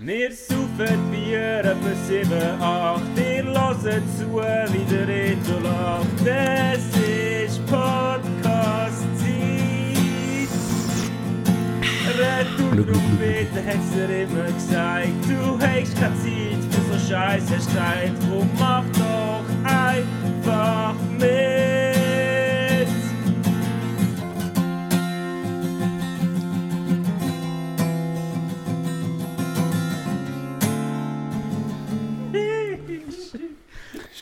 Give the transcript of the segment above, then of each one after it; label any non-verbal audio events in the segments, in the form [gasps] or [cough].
Wir saufen Bier etwa 7, 8. Ihr hört zu, wie der Reto lacht. Es ist Podcast-Zeit. Retour-Trompete hat's dir immer gesagt. Du hast keine Zeit für so Scheiß, hast gesagt. Drum mach doch einfach mit.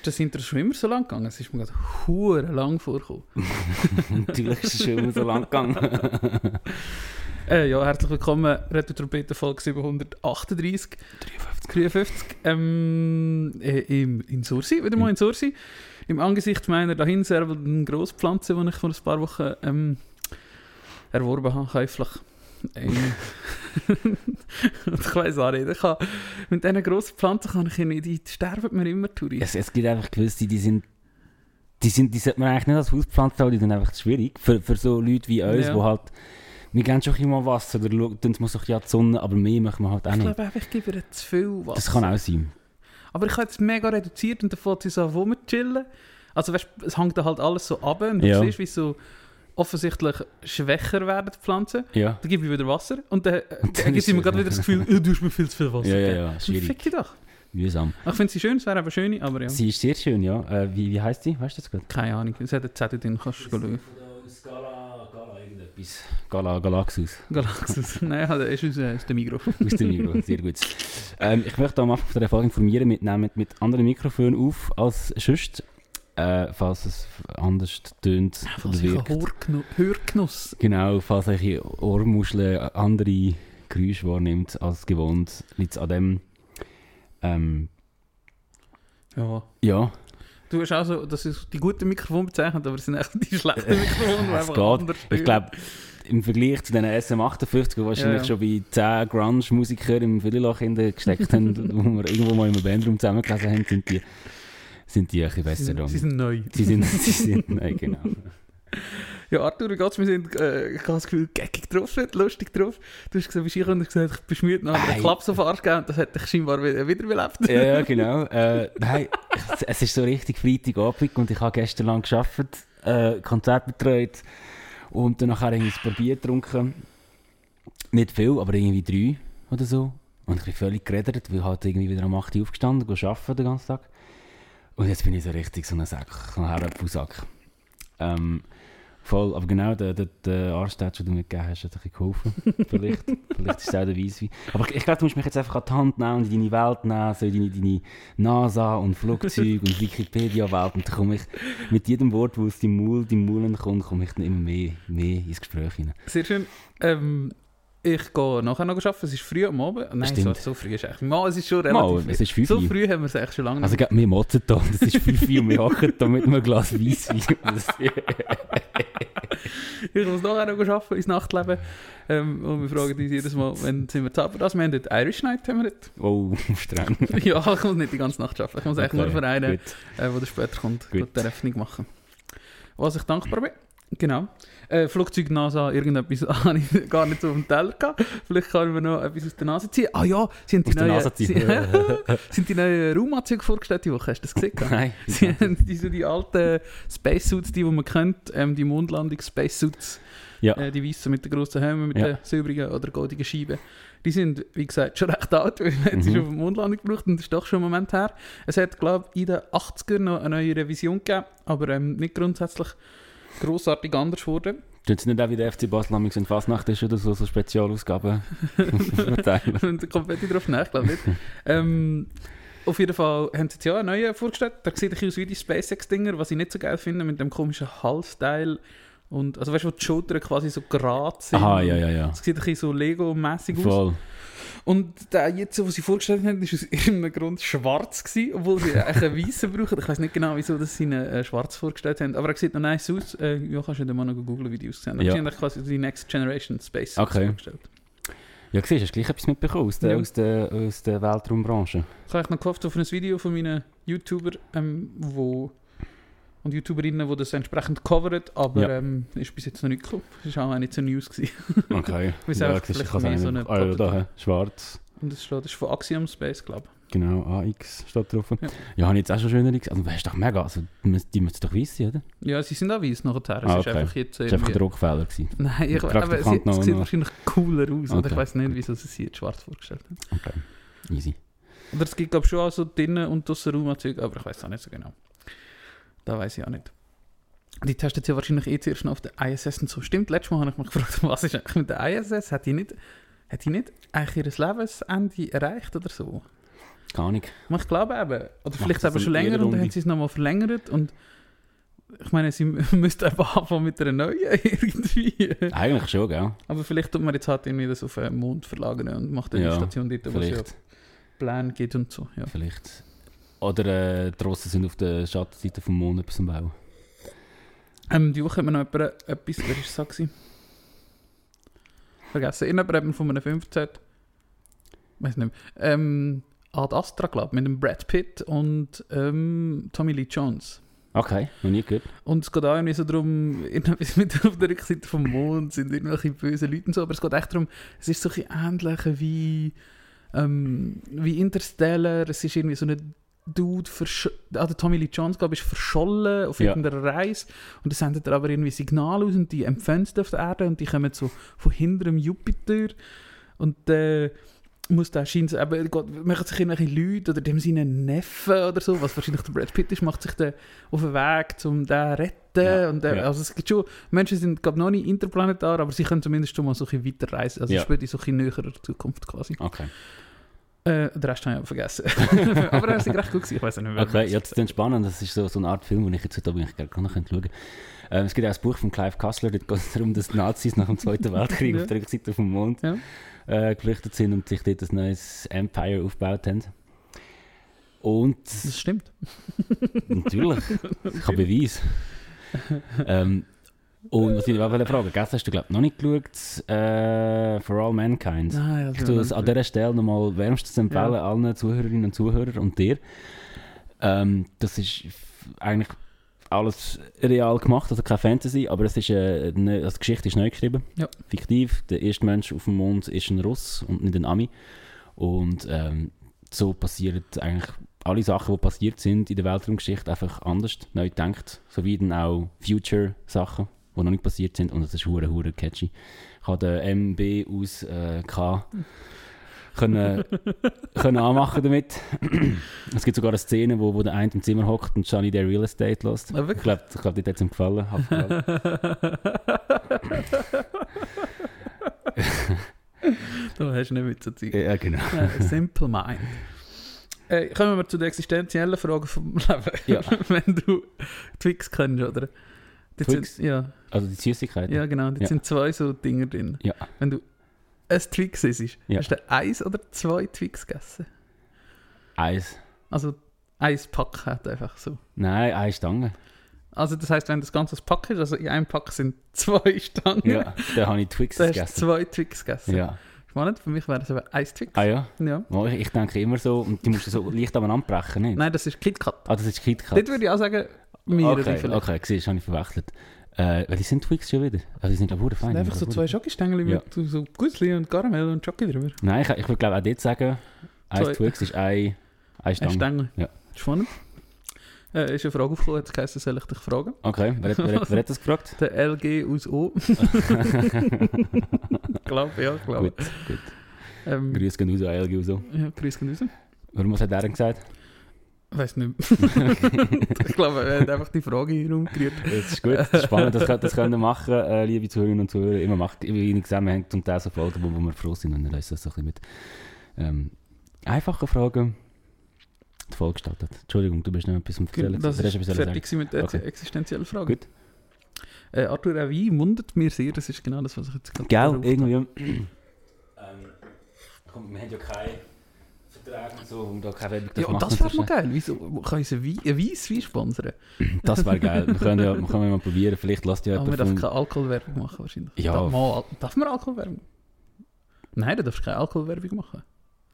Das Intro schon immer so lang gegangen? Es ist mir gerade hure lang vorgekommen. [laughs] Natürlich ist es schon immer so lang gegangen. [laughs] Äh, ja, herzlich willkommen, Retro Trompete Folge 738. 53. 53. Ähm, äh, im, in Sursi, wieder mal in Sursi. Im Angesicht meiner dahin servenden Grosspflanze, die ich vor ein paar Wochen ähm, erworben habe, käuflich. [laughs] Ich weiss auch nicht, ich kann, mit diesen grossen Pflanzen kann ich nicht, die sterben mir immer durch. Es, es gibt einfach gewisse, die sind, die sind, die sollte man eigentlich nicht als Hauspflanze haben, die sind einfach schwierig. Für, für so Leute wie uns, Ja. halt, wir geben schon immer Wasser, oder tun so ja die Sonne, aber mehr machen wir halt auch Ich nicht. glaube einfach, ich gebe ihr zu viel Wasser. Das kann auch sein. Aber ich habe jetzt mega reduziert und fängt sie so rumchillen. Also weißt, es hängt halt alles so ab und du Ja. siehst, wie so offensichtlich schwächer werden die Pflanzen. Ja. Dann gebe ich wieder Wasser und dann, Und [laughs] dann gibt ist sie mir es- gerade wieder das Gefühl, «Ja, du hast mir viel zu viel Wasser Ja, ja, gegeben.» ja, schwierig. Fick ich doch. Mühsam. Ich finde sie schön, es wäre eben schön, aber ja. Sie ist sehr schön, ja. Äh, wie, wie heisst sie? Weißt du das gut? Keine Ahnung, es hat einen Zettel drin, kannst du schauen. Gala, Gala, irgendetwas. Gala, Galaxus. Galaxus. [laughs] Nein, das ist aus, äh, aus dem Mikro. Aus dem Mikro, sehr gut. Ähm, ich möchte am Anfang der Folge informieren, wir nehmen mit anderen Mikrofonen auf als sonst, äh, falls es anders tönt oder ich wirkt. ein Hörgenu- Hörgenuss. Genau, falls eure Ohrmuschel andere Geräusche wahrnimmt als gewohnt, liegt es an dem. Ähm, Ja. ja, Du hast auch so, das ist die guten Mikrofone bezeichnet, aber es sind echt die schlechten Mikrofone, die es geht. Ich glaube, im Vergleich zu den SM58, die wahrscheinlich Ja, ja. schon bei 10 Grunge-Musikern im Villach gesteckt haben, [laughs] wo wir irgendwo mal im Bandraum zusammengelesen haben, sind die, sind die ein bisschen besser dran. [laughs] sie sind neu. Sie sind, sie sind, nein, genau. Ja, Arthur, wie geht's? Wir sind, äh, ich habe das Gefühl, geckig getroffen, lustig getroffen. Du hast gesagt, wie ich und ich gesagt, ich bin schmiert, noch einen Ei. Klaps auf den Arsch gegeben und das hat dich scheinbar wieder, wieder belebt. ja, ja, [laughs] genau. Äh, nein, es- ist so richtig Freitagabend und ich habe gestern lang gearbeitet, äh, Konzert betreut und dann nachher irgendwie ein paar Bier getrunken. Nicht viel, aber irgendwie drei oder so. Und ich bin völlig geredet, weil halt irgendwie wieder am 8 Uhr aufgestanden, gehe arbeiten den ganzen Tag. Und jetzt bin ich so richtig so ein Sack, so ein Herrenfusack. Ähm, voll, aber genau, der, der, der Arzt, den du mir gegeben hast, hat ein bisschen geholfen. [laughs] Vielleicht, vielleicht ist es auch der Weisswein. Aber ich, ich glaube, du musst mich jetzt einfach an die Hand nehmen und in deine Welt nehmen, so in deine, deine NASA und Flugzeug und Wikipedia-Welt. Und dann komme ich mit jedem Wort, das aus deinem Maul, deinem kommt, komme ich dann immer mehr, mehr ins Gespräch hinein. Sehr schön. Ähm, ich gehe nachher noch arbeiten, es ist früh am Abend. Nein, so, so früh ist es eigentlich. Mal, es ist schon relativ Mal, es ist fünf So Uhr. früh haben wir es eigentlich schon lange Also, nicht. gell, wir motzen da, das ist 5 Uhr und wir hocken da mit einem Glas Weisswein. [laughs] Ich muss nachher noch arbeiten, ins Nachtleben. Ähm, und wir fragen uns jedes Mal, wenn sind wir Zeit für das? Wir haben dort Irish Night. Haben wir dort. Oh, [laughs] streng. [laughs] ja, ich muss nicht die ganze Nacht arbeiten. Ich muss eigentlich nur Okay, für einen, äh, der später kommt, Gut. die Eröffnung machen. Was ich dankbar bin. Genau. Äh, Flugzeug NASA, irgendetwas [laughs] habe ich gar nicht so auf dem Teller gehabt. Vielleicht kann ich mir noch etwas aus der Nase ziehen. Ah ja, sie haben die Aus neuen, sie, [laughs] sind die neuen Raumanzüge vorgestellt die Woche. Hast du das gesehen? Nein. Sie haben die, so die alten Spacesuits, die, die man kennt, ähm, die Mondlandungs-Spacesuits, Ja. äh, die weißen mit den grossen Helmen, mit Ja. den silbrigen oder goldigen Scheiben. Die sind, wie gesagt, schon recht alt, [laughs] weil man sie Mhm. schon auf der Mondlandung gebraucht und das ist doch schon ein Moment her. Es hat, glaube ich, in den 80ern noch eine neue Revision gegeben, aber ähm, nicht grundsätzlich grossartig anders geworden. Tun Sie nicht auch wie der FC Basel amigs, wenn Fasnacht ist oder so, so Spezialausgaben [laughs] verteilen? Und da kommt Betty drauf, ich glaube nicht. ähm, auf jeden Fall haben sie jetzt ja einen neuen vorgestellt. Der sieht ein bisschen aus wie die SpaceX-Dinger, was ich nicht so geil finde, mit dem komischen Halsteil. Und, also weißt du, wo die Schultern quasi so gerade sind. Aha, ja, ja, ja. Es sieht ein bisschen so Lego-mäßig aus. Voll. Und der jetzt, was sie vorgestellt haben, ist aus [laughs] irgendeinem Grund schwarz gewesen, obwohl sie eigentlich einen weißen brauchen. Ich weiß nicht genau, wieso dass sie ihn äh, schwarz vorgestellt haben, aber er sieht noch nice aus. Äh, ja, kannst du dann mal noch googeln, wie die aussehen. Ja. Ja. Sie haben quasi die Next Generation Space Okay. vorgestellt. Ja, siehst du, hast gleich etwas mitbekommen aus der, Ja. aus der, aus der Weltraumbranche. Ich habe noch gehofft auf ein Video von meinen YouTuber ähm, wo, und YouTuberinnen, die das entsprechend covern, aber Ja. ähm, ist bis jetzt noch nicht gekommen. Das war auch nicht so News. Gewesen. [laughs] Okay. [laughs] Weil es ja, vielleicht ich kann mehr es so eine. Ah, ja, da, schwarz. Und das, steht, das ist von Axiom Space, glaube ich. Genau, AX steht drauf. Ja, Ja. habe jetzt auch schon schöner gesehen. Also, das ist doch mega. Also, die müssen doch wissen, oder? Ja, sie sind auch weiss nachher. Es Ah, ist okay. einfach jetzt Das war einfach ein. Druckfehler. Gewesen. Nein, ich, aber sie, noch- es sieht wahrscheinlich cooler aus. Okay. ich weiß nicht, wieso sie es jetzt schwarz vorgestellt haben. Okay, easy. Oder es gibt, glaube ich, schon auch so drinnen und draussen Raumanzüge, aber ich weiß auch nicht so genau. Da weiß ich auch nicht. Die testen ja wahrscheinlich eh zuerst noch auf der ISS und so. Stimmt, letztes Mal habe ich mich [laughs] gefragt, was ist eigentlich mit der ISS? Hat die nicht, hat die nicht eigentlich ihr Lebensende erreicht oder so? Gar nicht. Ich glaube eben. Oder vielleicht aber schon länger und dann haben sie es nochmal verlängert und ich meine, sie [laughs] müssten eben anfangen mit einer neuen [laughs] irgendwie. Eigentlich schon, gell? Aber vielleicht tut man jetzt halt irgendwie das auf den Mond verlagern und macht eine Ja, Station dort, wo es ja. Pläne gibt und so. Ja. Vielleicht. Oder äh, die Russen sind auf der Schattenseite vom Mond etwas am Bauen. Ähm, die Woche hat mir noch jemand etwas, wer war gewesen? Vergessen. Irgendjemand hat mir von einem Film erzählt. Weiß nicht mehr. Ähm, Ad Astra, glaube mit dem Brad Pitt und ähm, Tommy Lee Jones. Okay, noch nie gehört. Und es geht auch irgendwie so darum, irgendetwas mit auf der Rückseite vom Mond sind irgendwelche bösen Leute und so, aber es geht echt darum, es ist so ein ähnlich wie, ähm, wie Interstellar, es ist irgendwie so ein Dude, versch- ah, der Tommy Lee Jones, glaube ich, ist verschollen auf Ja. irgendeiner Reise und es sendet er aber irgendwie Signale aus und die empfangen es auf der Erde und die kommen so von hinter dem Jupiter und äh, muss da scheint eben, Gott, machen sich irgendwelche Leute oder dem seinen Neffen oder so, was wahrscheinlich der Brad Pitt ist, macht sich den auf den Weg, um den zu retten. Ja, Und, äh, ja. Also es gibt schon, Menschen sind glaub, noch nicht interplanetar, aber sie können zumindest schon mal so ein bisschen weiterreisen. Also Ja. spielt in so ein bisschen näherer Zukunft quasi. Okay. Äh, den Rest habe ich vergessen. [laughs] aber er ist recht gut gewesen, ich weiß nicht mehr. Okay, ja, das ist spannend. Das ist so, so eine Art Film, den ich jetzt heute Abend gerne noch schauen könnte. Ähm, es gibt auch ein Buch von Clive Cussler, dort geht es darum, dass die Nazis nach dem Zweiten [laughs] Weltkrieg Ja. auf der Rückseite vom Mond Ja. äh, geflüchtet sind und sich dort ein neues Empire aufgebaut haben. Und Das stimmt. natürlich, ich habe Beweis. [laughs] ähm, und was ich wollte fragen, gestern hast du glaube noch nicht geschaut, äh, For All Mankind. Nein, Ich tue es an dieser Stelle nochmal wärmstens empfehlen, Ja. allen Zuhörerinnen und Zuhörern und dir. Ähm, das ist eigentlich alles real gemacht, also keine Fantasy, aber es ist, äh, eine, also die Geschichte ist neu geschrieben, Ja. fiktiv. Der erste Mensch auf dem Mond ist ein Russ und nicht ein Ami. Und ähm, so passieren eigentlich alle Sachen, die passiert sind in der Weltraumgeschichte, einfach anders, neu gedacht. Sowie dann auch Future-Sachen, die noch nicht passiert sind. Und das ist hure hure catchy. Ich habe den MB aus äh, K können, [laughs] können anmachen damit. es gibt sogar eine Szene, wo, wo der eine im Zimmer hockt und Johnny der Real Estate lässt. Ah, Ich glaube, ich glaub, dir hat es ihm gefallen. Gefallen. [laughs] du hast nicht mit so Zeug. ja, genau. Äh, Simple Mind. Äh, kommen wir zu den existenziellen Fragen vom Leben. Ja. [laughs] Wenn du Twix kennst, oder? Dort Twix? Sind, ja, Also die Süßigkeiten. ja, genau. Dort Ja. sind zwei so Dinger drin. Ja. Wenn du ein Twix isst, Ja. hast du eins oder zwei Twix gegessen? Eis. Also eins Pack hat einfach so. Nein, eine Stange. Also das heißt, wenn das ganze Pack ist, also in einem Pack sind zwei [laughs] Stangen, Ja, da habe ich Twix [laughs] du gegessen. zwei Twix gegessen. Ja. Spannend, für mich wäre es aber eins Twix. Ah ja? Ja. Ich, ich denke immer so, und die musst du so leicht aneinander brechen, nicht? Nein, das ist KitKat. Ah, das ist KitKat. Dort würde ich auch sagen, mir Okay, vielleicht. okay, siehst, habe ich verwechselt. Äh, weil die sind Twix schon wieder. Also die sind glaube ich Das fein. sind einfach so zwei Schokostängel Ja. mit so- Gussli und Karamell und Schoki drüber. Nein, ich, ich würde glaube auch dort sagen, ein Twix ist ein, ein Ein Stange. Stängel. Ja. Spannend. Äh, ist eine Frage aufgekommen, jetzt geheißen, soll ich dich fragen? Okay, wer, hat- wer, wer hat das gefragt? [laughs] Der LG aus O. [laughs] glaube ja, glaube. gut, gut. Ähm, Grüß gehen raus an LG und so. ja, grüß gehen raus. Warum was hat er denn gesagt? Weiß nicht. [laughs] ich glaube, er hat einfach die Frage hier rumgerührt. Das ist gut, das ist spannend, das, könnt- das können wir machen, äh, liebe Zuhörerinnen und Zuhörer. Immer macht, wie ich zusammenhängt zum Teil so Folgen, wo, wo wir froh sind und dann lösen das so ein bisschen mit ähm, einfachen Fragen die Folge gestaltet. Entschuldigung, du bist noch etwas am Erzählen. Das ist sagen. fertig mit der Okay. existenziellen Frage. Gut. Äh, Arthur, auch Wein wundert mir sehr, das ist genau das, was ich jetzt gerade Gell, habe. irgendwie. [clears throat] ähm, komm, wir haben ja keine Und so, und da keine Werbung Ja, und das wäre mal geil. Wieso kann ich ein Wein- ein Weisswein sponsern? Das wäre geil. Wir können ja, [laughs] wir können mal probieren. Vielleicht lasst ihr Aber wir jemand dürfen von... keine Alkoholwerbung machen wahrscheinlich. Ja. Darf, mal, Al- darf man Alkoholwerbung? Nein, du darfst keine Alkoholwerbung machen.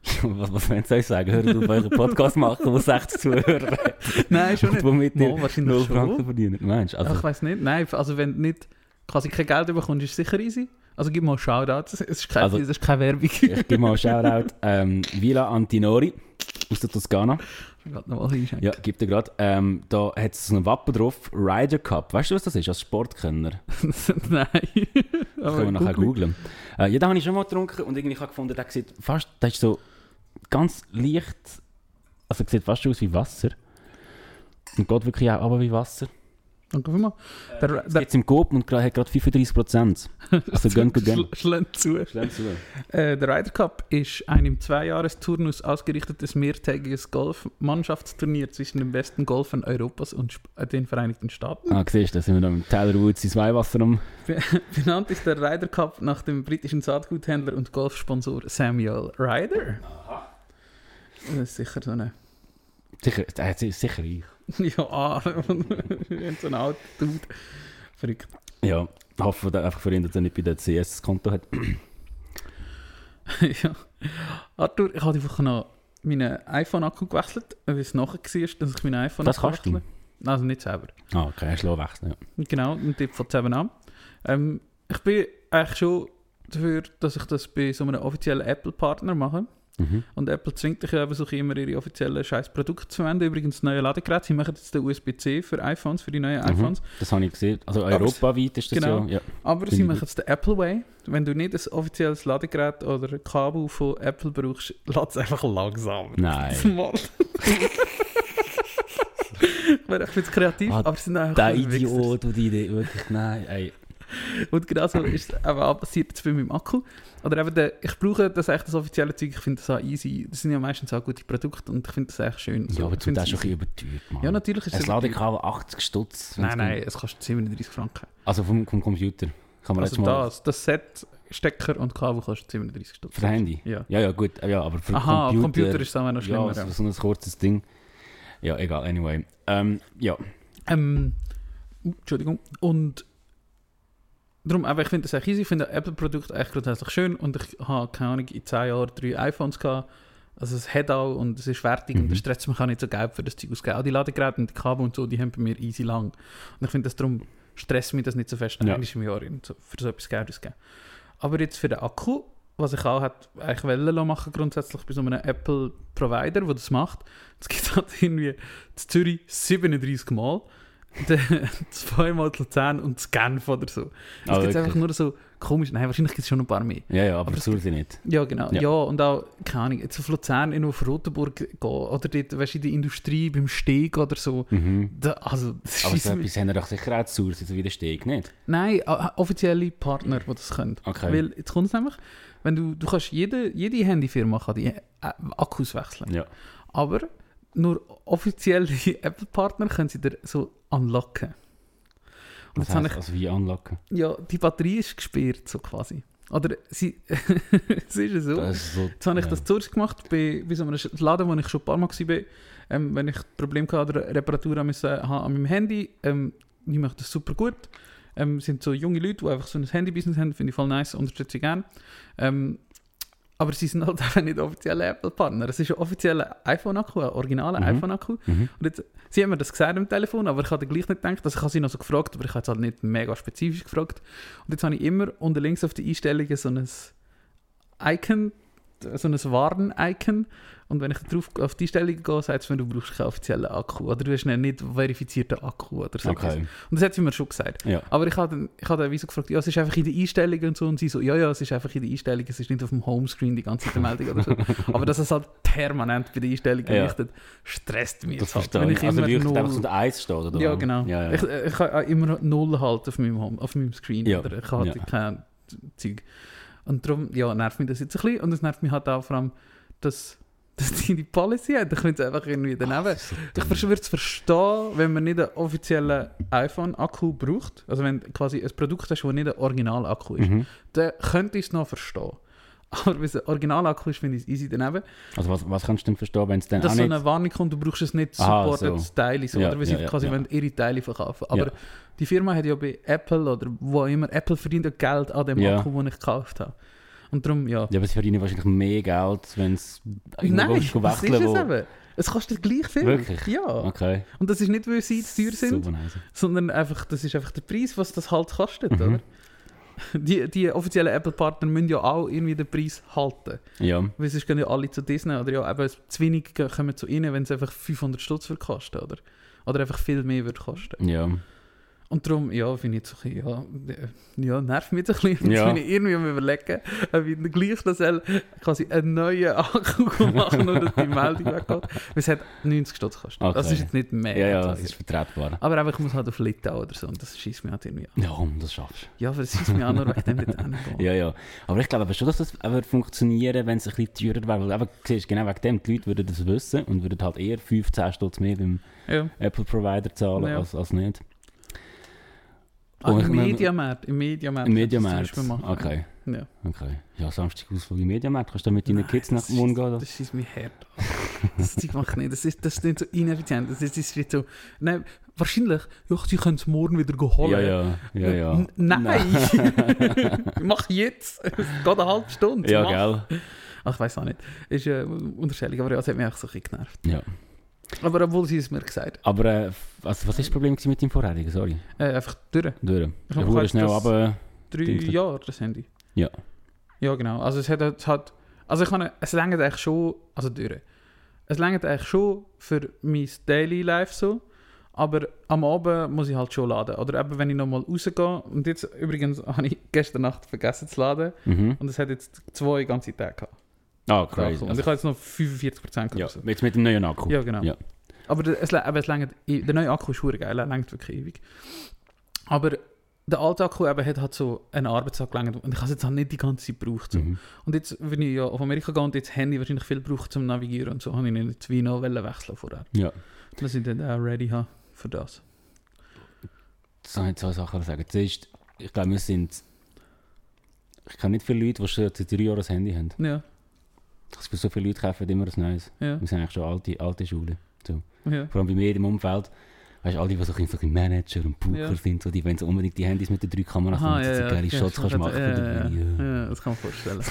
[laughs] was, was wollen Sie euch sagen? Hört auf euren Podcast machen, wo 60 Zuhörer [laughs] hat. Nein, schon Und nicht. womit Mal, ihr wahrscheinlich 0 schon. Franken verdienen. Meinst du? Ach, Also, ich weiß nicht. Nein, also wenn nicht quasi kein Geld bekommst, ist sicher easy. Also gib mal Shoutout, es ist keine, Also- das ist keine Werbung. Ich gebe mal einen Shoutout. Ähm, Villa Antinori aus der Toskana. Ja, gibt er gerade. Ähm, da hat es so ein Wappen drauf. Ryder Cup. Weißt du, was das ist? Als Sportkenner. [laughs] Nein. Das können wir nachher googeln. Äh, ja, da habe ich schon mal getrunken und irgendwie habe ich gefunden, der sieht fast, der ist so ganz leicht, also sieht fast aus wie Wasser. Und geht wirklich auch aber wie Wasser. Danke vielmals. Der, Es der, gibt im Coop und hat gerade 35 Prozent. [laughs] Also gönn, gönn, gönn. Schl- Schlägt zu. Schnell zu. Äh, der Ryder Cup ist ein im Zweijahresturnus ausgerichtetes mehrtägiges Golf-Mannschaftsturnier zwischen den besten Golfern Europas und äh, den Vereinigten Staaten. Ah, siehst du, da sind wir da mit Tyler Woods ins Weihwasser um. [laughs] Benannt ist der Ryder Cup nach dem britischen Saatguthändler und Golfsponsor Samuel Ryder. Das ist sicher so eine. Sicher, der hat sich sicher reich. [laughs] ja, [laughs] ah, so ein alter Dude. Verrückt. Ja, hoffe einfach für ihn, dass er nicht bei der CS das Konto hat. [laughs] ja. Arthur, ich habe einfach noch meinen iPhone-Akku gewechselt, weil es nachher war, dass ich meinen iPhone Das kannst du? Also nicht selber. Ah, okay, er schlau wechseln. Ja. Genau, ein Tipp von zusammen an. Ähm, ich bin eigentlich schon dafür, dass ich das bei so einem offiziellen Apple-Partner mache. Mhm. Und Apple zwingt dich ja so immer ihre offiziellen scheiß Produkte zu verwenden. Übrigens, neue Ladegerät, sie machen jetzt den USB-C für iPhones, für die neuen Mhm. iPhones. Das habe ich gesehen. Also es- europaweit ist das genau. ja. ja. Aber Finde sie machen jetzt den Apple Way. Wenn du nicht ein offizielles Ladegerät oder Kabel von Apple brauchst, lass es einfach langsamer. Nein. [laughs] Ich bin echt jetzt kreativ, Ah, aber es sind einfach Der. Idiot, der die Idee wirklich. Nein, ey. [laughs] Und genau so ist es eben auch passiert jetzt bei meinem Akku. Oder eben, der, ich brauche das echt das offizielle Zeug, ich finde das auch easy. Das sind ja meistens auch gute Produkte und ich finde das echt schön. Ja, So, aber du das es schon ein überteuert, Mann. Ja, natürlich ist Ein es Ladekabel 80 Stutz. Nein, nein, es kostet 37 Franken. Also vom, vom Computer. Kann man Also mal... das, das Set, Stecker und Kabel kostet 37 Stutz. Für das Handy? Ja. Ja, ja, gut. Ja, aber für Aha, Computer... Computer, ist es auch noch schlimmer. Ja, so, so ein kurzes Ding. Ja, egal, anyway. Ähm, ja. Ähm, uh, Entschuldigung. Und darum, aber ich finde das echt easy. Ich finde Apple-Produkte echt grundsätzlich schön und ich habe, keine Ahnung, in 10 Jahren drei iPhones gehabt. Also es hat auch und es ist fertig und Mhm. der stresst mich auch nicht so Geld für das Zeug ausgeben. Auch die Ladegeräte und die Kabel und so, die haben bei mir easy lang. Und ich finde das darum stresst mich das nicht so fest, Ja. eigentlich im Jahr so, für so etwas Geld ausgeben. Aber jetzt für den Akku, was ich auch hat, eigentlich wollen machen grundsätzlich bei so einem Apple-Provider, der das macht, es gibt halt [laughs] irgendwie in Zürich 37 Mal, [laughs] zweimal zu Luzern und zu Genf oder so. Es Ah, gibt einfach nur so komisch, nein, wahrscheinlich gibt es schon ein paar mehr. Ja, ja, aber, Aber sie nicht. Ja, genau. Ja. Ja. und auch, keine Ahnung, jetzt auf Luzern, irgendwo auf Rotenburg gehen oder dort, weißt du, in der Industrie, beim Steg oder so. Mhm. Da, also, das Aber so etwas haben wir doch sicher auch zu so wie der Steg, nicht? Nein, offizielle Partner, die das können. Okay. Weil, jetzt kommt es nämlich, wenn du, du kannst jede, jede Handyfirma kann die äh, Akkus wechseln. Ja. Aber nur offizielle [laughs] Apple-Partner können sie dir so unlocken. Und Was jetzt heisst, ich, also wie anlocken? ja, die Batterie ist gesperrt, so quasi. Oder sie, [laughs] es ist so. Das ist so, Jetzt habe ich ja. das zuerst gemacht bei, bei so einem Laden, wo ich schon ein paar Mal war. Ähm, wenn ich Probleme hatte oder Reparatur haben müssen, haben an meinem Handy, ähm, ich mache das super gut. Ähm, sind so junge Leute, die einfach so ein Handy-Business haben, finde ich voll nice, unterstütze ich gerne. Ähm, aber sie sind halt [laughs] einfach nicht offizielle Apple-Partner. Es ist ein offizieller iPhone-Akku, ein originaler Mhm. iPhone-Akku. Mhm. Und jetzt, sie haben mir das gesagt am Telefon, aber ich habe gleich nicht gedacht, dass ich habe sie noch so gefragt, aber ich habe es halt nicht mega spezifisch gefragt. Und jetzt habe ich immer unten links auf die Einstellungen so ein Icon, so ein Warn-Icon. Und wenn ich drauf auf die Einstellungen gehe, sagt es mir, du brauchst keinen offiziellen Akku. Oder du hast einen nicht verifizierten Akku oder so. Okay. Und das hat sie mir schon gesagt. Ja. Aber ich habe dann, ich habe dann wie so gefragt, ja, es ist einfach in den Einstellungen und so. Und sie so, ja, ja, es ist einfach in den Einstellungen, es ist nicht auf dem Homescreen die ganze Zeit Meldung oder so. [laughs] Aber dass es halt permanent bei den Einstellungen Ja. leuchtet, stresst mich Das halt. verstehe ich. Also immer wirklich null- einfach so der Eis steht, oder? ja, genau. Ja, ja. Ich, ich habe auch immer null halt auf meinem, Home, auf meinem Screen. Oder ich habe halt kein Zeug. Und darum, ja, nervt mich das jetzt ein bisschen. Und es nervt mich halt auch vor allem, dass, [laughs] dass die die Policy hat. Ich finde es einfach irgendwie daneben. So Ich würde es verstehen, wenn man nicht einen offiziellen iPhone-Akku braucht. Also wenn du quasi ein Produkt hast, das nicht ein Original-Akku ist. Mhm. Dann könnte ich es noch verstehen. Aber wenn es ein Original-Akku ist, finde ich es easy daneben. Also was, was kannst du denn verstehen, wenn es dann Dass auch so eine Warnung kommt, du brauchst es nicht Aha, supported so. Teile. So, Ja, oder? Sie ja, ja, quasi ja. ihre Teile verkaufen. Aber. Die Firma hat ja bei Apple oder wo immer, Apple verdient ja Geld an dem Ja. Akku, den ich gekauft habe. Und darum, ja. Ja, aber sie verdienen wahrscheinlich mehr Geld, wenn es Nein, wechseln das ist es eben. Es kostet gleich viel. Wirklich? Ja. Okay. Und das ist nicht, weil sie zu teuer sind, nice. sondern einfach, das ist einfach der Preis, was das halt kostet, Mhm. oder? Die, die offiziellen Apple-Partner müssen ja auch irgendwie den Preis halten. Ja. Weil sonst gehen ja alle zu Disney oder ja, eben zu wenig kommen zu ihnen, wenn es einfach 500 Stutz kosten, oder? Oder einfach viel mehr würde kosten. Ja. Und darum, ja, finde ich jetzt ein bisschen, ja, ja, nervt mich jetzt ein bisschen. Jetzt Ja. bin ich irgendwie am überlegen, ob ich gleich soll, quasi einen neuen Akku [laughs] machen oder die Meldung weggeht. Weil es hat 90 Stutz gekostet. Das Okay. ist jetzt nicht mehr. Ja, ja, das ist vertretbar. Aber einfach, ich muss halt auf Litauen oder so und das schießt mich halt irgendwie an. Ja, komm, das schaffst Ja, aber es schießt mich an, nur wegen dem nicht du. [laughs] Ja, ja. Aber ich glaube aber schon, dass das auch würde funktionieren wenn es ein bisschen teurer wäre. Weil eben, siehst, genau wegen dem, die Leute würden das wissen und würden halt eher 15 Stutz mehr beim Ja. Apple-Provider zahlen Ja. als, als nicht. Ah, Im Mediamarkt, im Mediamarkt. Im Mediamarkt. Okay. Ja. Okay. Ja, Samstag Ausflug im Mediamarkt. Kannst du dann mit deinen Nein, Kids nach dem Mund gehen? oder? Das mich hart an. Das Zeug nicht. Das ist, das ist nicht so ineffizient. Das ist, das ist so... Nein, wahrscheinlich, ja, sie können es morgen wieder holen. Ja, ja. Ja, ja. N- Nein! [laughs] Mach jetzt! Es geht eine halbe Stunde. Ja, Mach. gell? Ach, ich weiß auch nicht. Ist äh, unterstellig, aber ja, es hat mich auch so ein bisschen genervt. Ja. Aber obwohl sie es mir gesagt Aber äh, was, was ist das Problem mit deinem vorherigen? Sorry. äh, Einfach durch. Durch. Ich Ja, gehört, schnell aber. Drei Jahre, das Handy. Ja. Ja, genau. Also es hat, es hat also ich kann, es längert eigentlich schon, also durch. Es längert eigentlich schon für mein Daily Life so, aber am Abend muss ich halt schon laden. Oder eben, wenn ich nochmal rausgehe, und jetzt übrigens [laughs] habe ich gestern Nacht vergessen zu laden, Mhm. und es hat jetzt zwei ganze Tage gehabt. Ah, crazy. und Also, ich habe jetzt noch 45% gehabt. ja, so. jetzt mit dem neuen Akku. ja, genau. Ja. Aber der- es, aber es längert, der neue Akku ist hure geil, er längert wirklich ewig. Aber der alte Akku eben hat halt so einen Arbeitstag gelangt und ich habe es jetzt halt nicht die ganze Zeit gebraucht. So. Mhm. Und jetzt, wenn ich ja auf Amerika gehe und jetzt das Handy wahrscheinlich viel brauche zum Navigieren und so, habe ich nicht wie noch wollen wechseln vorher. Ja. Dass ich dann auch ready habe für das. Das habe ich zwei Sachen sagen. Zuerst, ich glaube, wir sind. Ich kenne nicht viele Leute, die schon seit drei Jahren ein Handy haben. Ja, Gibt so viele Leute, kaufen immer ein neues. ja, Wir sind eigentlich schon alte, alte Schule. ja. Vor allem bei mir im Umfeld. Weißt du, alle, die so, ein bisschen- so Manager und Bucher Ja. sind, so, die wollen so unbedingt die Handys mit den drei Kameras ja, so ja, geile Shots kannst ja, machen. ja, dabei. ja, ja, das kann man vorstellen. Das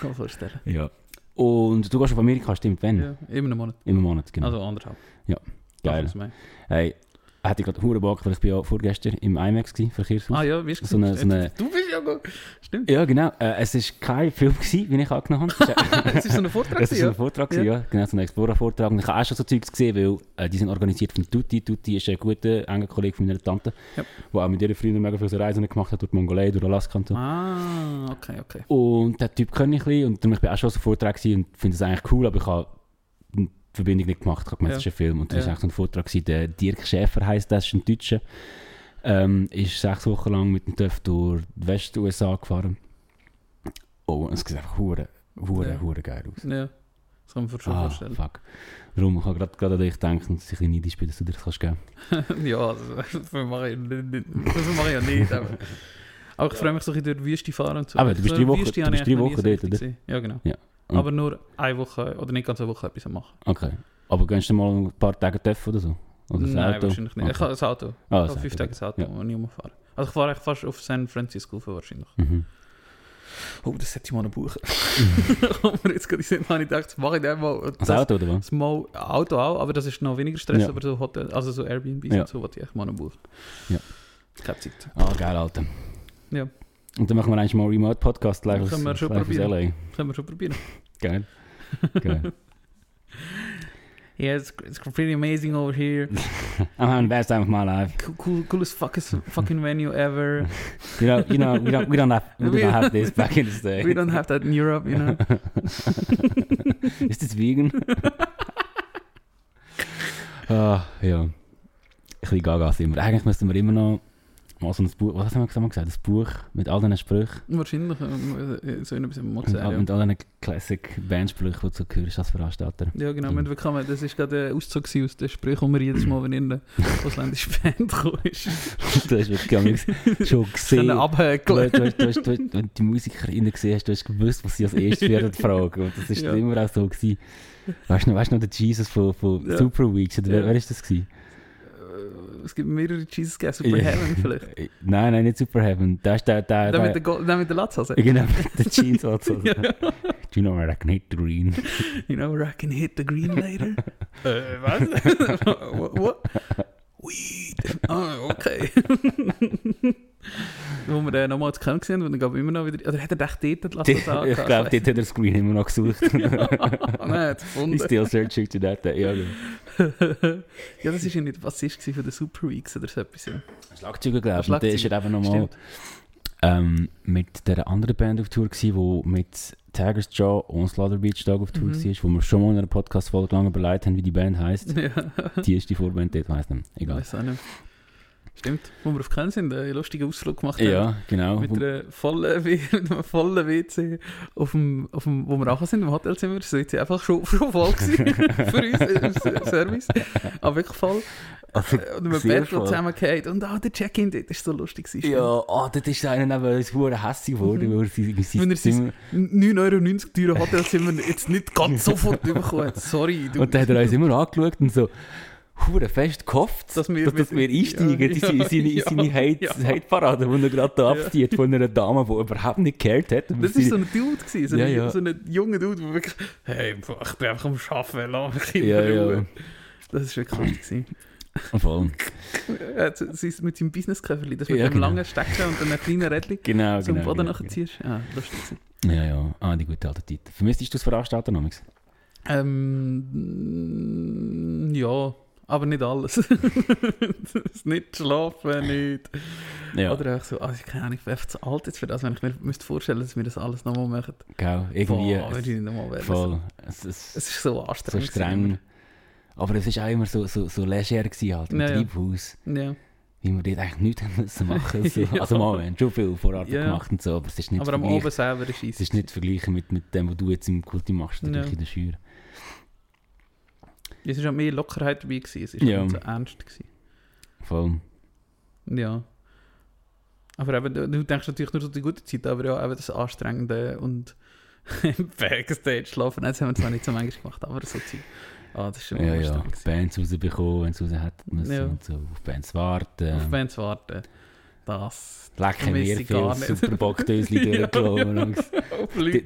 kann man vorstellen. Ja. Und du gehst auf Amerika, stimmt, wenn? Ja, immer einen Monat. Im Monat, genau. Also anderthalb. Geil. Davon ist Hey, hätte ich gerade hure Bock, weil ich bin ja vorgestern im IMAX gewesen, Verkehrshaus. Ah ja, wie ist So eine- so eine- Du bist ja gut. Stimmt. Ja, genau. Äh, es war kein Film, gewesen, wie ich angenommen habe. [laughs] Es ist so ein Vortrag. Es war ja. ein Vortrag, gewesen, ja. Genau, so ein Explorer-Vortrag. Und ich habe auch schon so Zeugs gesehen, weil äh, die sind organisiert von Tutti. Tutti ist ein guter, enger Kollege von meiner Tante, Ja. der auch mit ihren Freunden mega viele Reisen gemacht hat, durch die Mongolei, durch Alaska und so. Ah, okay, okay. Und der Typ kenne ich ein bisschen. Und darum, ich bin auch schon so Vortrag gewesen und finde es eigentlich cool, aber ich habe Verbindung nicht gemacht. Ich habe gemeint, Ja. das ist ein Film. Und das Ja. war so ein Vortrag gewesen. Der Dirk Schäfer heisst, das ist ein Deutscher. Ähm, ist sechs Wochen lang mit dem TÜV durch die West-USA gefahren. Oh, es sieht einfach hure, hure, Ja. hure geil aus. Ja, das kann man sich schon Ah, vorstellen. fuck. Darum, ich habe gerade gerade an dich gedacht, und es ist ein neidisch bin, dass du dir das kannst geben [laughs] ja, also, das mache ich Das mache ich ja nicht. Aber, [laughs] aber ich freue mich so ein bisschen durch die Wüste fahren und so. Aber du bist drei Wochen- Wüste du bist ich drei Wochen dort, oder? Ja, genau. Ja. Und- Aber nur eine Woche oder nicht ganz eine Woche etwas machen. Okay. Aber gehst du mal ein paar Tage TÜV oder so? Oder das Nein, Auto? wahrscheinlich nicht. Ich Okay. habe ein Auto. Ah, Ich habe fünf Tage das Auto, Ja. wo ich umfahre. Also ich fahre eigentlich fast auf San Francisco wahrscheinlich. Mhm. Oh, das hätte ich mal noch buchen. [laughs] aber jetzt gerade habe ich gedacht, das mache ich dann mal. Das Auto oder was? Das mal, Auto auch, aber das ist noch weniger Stress, Ja. aber so Hotel, also so Airbnb Ja. und so, was ich echt mal noch buchen. Ja. Keine Zeit. Ah, geil, Alter. Ja. Und dann machen wir eigentlich mal einen Remote-Podcast live aus, Können wir schon live aus probieren. LA. Können wir schon probieren. Geil. Geil. [laughs] Yeah, it's, it's pretty amazing over here. [laughs] I'm having the best time of my life. Cool, cool, coolest fucking, fucking venue ever. [laughs] You know, you know, we don't, we don't have, we We- don't have this back in the States. We don't have that in Europe, you know. Ist das vegan? ah, ja. Ein bisschen gaga sind wir. Eigentlich müssten wir immer noch mal so ein Buch, was haben wir gesagt? Ein Buch mit all diesen Sprüchen. Wahrscheinlich, äh, so etwas haben wir mal Und gesagt, all- ja. mit all diesen Classic-Bandsprüchen, die du hörst als Veranstalter. Ja, genau. Mhm. Wir bekommen, das war gerade ein Auszug aus den Sprüchen, die wir jedes Mal, wenn in eine ausländische [laughs] Band ist, du hast wirklich schon [laughs] gesehen. Du, abhäkeln. du, du, du, hast- wenn du die MusikerInnen gesehen hast, du hast gewusst, was sie als erstes [laughs] werden fragen. Und das war Ja. immer auch so. Gewesen. Weißt du noch, weißt du noch, der Jesus von, von Ja. Super Weeks? Oder wer, Ja. wer ist das gewesen? Es gibt mehrere Jesus Gas, Super. Heaven vielleicht. [laughs] Nein, nein, nicht Super Heaven. Da ist der, der, Der der, mit der, der mit der Latzhose. genau, der [laughs] Jeans also. Ja. Do you know where I can hit the green? You know where I can hit the green later? [laughs] Äh, was? What? What? Weed. Ah, okay. Wo wir äh, nochmal zu kennen gesehen und dann gab immer noch wieder. Oder hat er echt dort lassen? [laughs] ich glaube, dort hat er Screen immer noch gesucht. [laughs] Ah, nein, hat es He's gefunden. still searching to that. Ja, genau. [laughs] ja, das ist ja nicht Bassist gewesen von den Super Weeks oder so etwas. Ja. Schlagzeuger, glaube ich. Und der ist ja eben nochmal ähm, mit der anderen Band auf Tour gewesen, wo mit Tigers Jaw und Slaughter Beach Dog auf Tour Mhm. war, wo wir schon mal in einer Podcast-Folge lang überlegt haben, wie die Band heisst. Ja. Die ist die Vorband dort, weiss nicht. Egal. Weiß auch nicht. Stimmt, wo wir auf Köln sind, einen lustigen Ausflug gemacht haben. Ja, genau. Mit, einer vollen, [laughs] mit einem vollen WC, auf dem, auf dem, wo wir angekommen sind, im Hotelzimmer. Das WC einfach schon, [laughs] schon voll gewesen [laughs] für uns im Service. Aber wirklich voll. Also, Äh, Und mit sehr Bett, zusammengeht. Und auch der Check-in dort war so lustig. gewesen. Ja, oh, dort ist einer neben uns hure hässlich geworden, Mhm. weil er sein, Wenn er sein Zimmer... 9,90 Euro teure Hotelzimmer jetzt nicht ganz sofort bekommen hat. Sorry. Du. Und dann hat er uns immer angeschaut und so hure fest gehofft, Dass dass wir dass, mit- wir einsteigen ja, in seine, ja, seine, ja, Hate, ja. Hate-Parade, die er gerade da Ja. abzieht von einer Dame, die überhaupt nicht gehört hat. Das war so ein Dude, gewesen, so, Ja, ein, ja. so ein junger Dude, der wirklich, hey, ich bin einfach am Arbeiten, lass mich in Ja, Ruhe. ja. Das war wirklich gewesen. Voll. [laughs] Sie ist mit seinem Business-Käferli, das mit Ja, genau. langen Stecken und einem kleinen Rädchen [laughs] Genau, zum genau. Boden genau, nachher ziehst. Ja, lustig. genau. Ja, ja. Ah, die gute alte Zeit. Vermisstest du das Veranstalter noch? Ähm, ja, aber nicht alles. [laughs] Nicht schlafen, nicht. Ja, Oder auch so, also ich bin einfach zu alt jetzt für das, wenn ich mir müsste vorstellen, dass wir das alles nochmal machen. gell. Irgendwie... Boah, nicht nochmal werden. voll. Es, es, Es ist so so anstrengend. streng. Aber es war auch immer so, so, so leger gewesen, halt, im Ja. Treibhaus. Ja. Wie wir dort eigentlich nichts haben müssen machen [laughs] so. Ja. Also mal, wir haben schon viel Vorarbeit Ja. gemacht und so, aber es ist nicht Aber am Abend selber ist Es ist nicht vergleichen mit, mit dem, was du jetzt im Kulti machst, ja. in der Schür. Es war auch mehr Lockerheit dabei, gewesen. es war Ja. nicht so ernst. Gewesen. Voll. Ja. Aber eben, du, denkst natürlich nur so die gute Zeit, aber ja, eben das Anstrengende und im [laughs] Backstage schlafen, das haben wir zwar nicht so manchmal gemacht, aber so Zeit. Ah, das ist schon Ja, ja. Bands rausbekommen, wenn sie raus hätten müssen Ja. und so. Auf Bands warten. Auf Bands warten. Das. Vermisse mir viel. Superbockdösli [laughs] Ja, durchgelaufen ja. und Auf Leute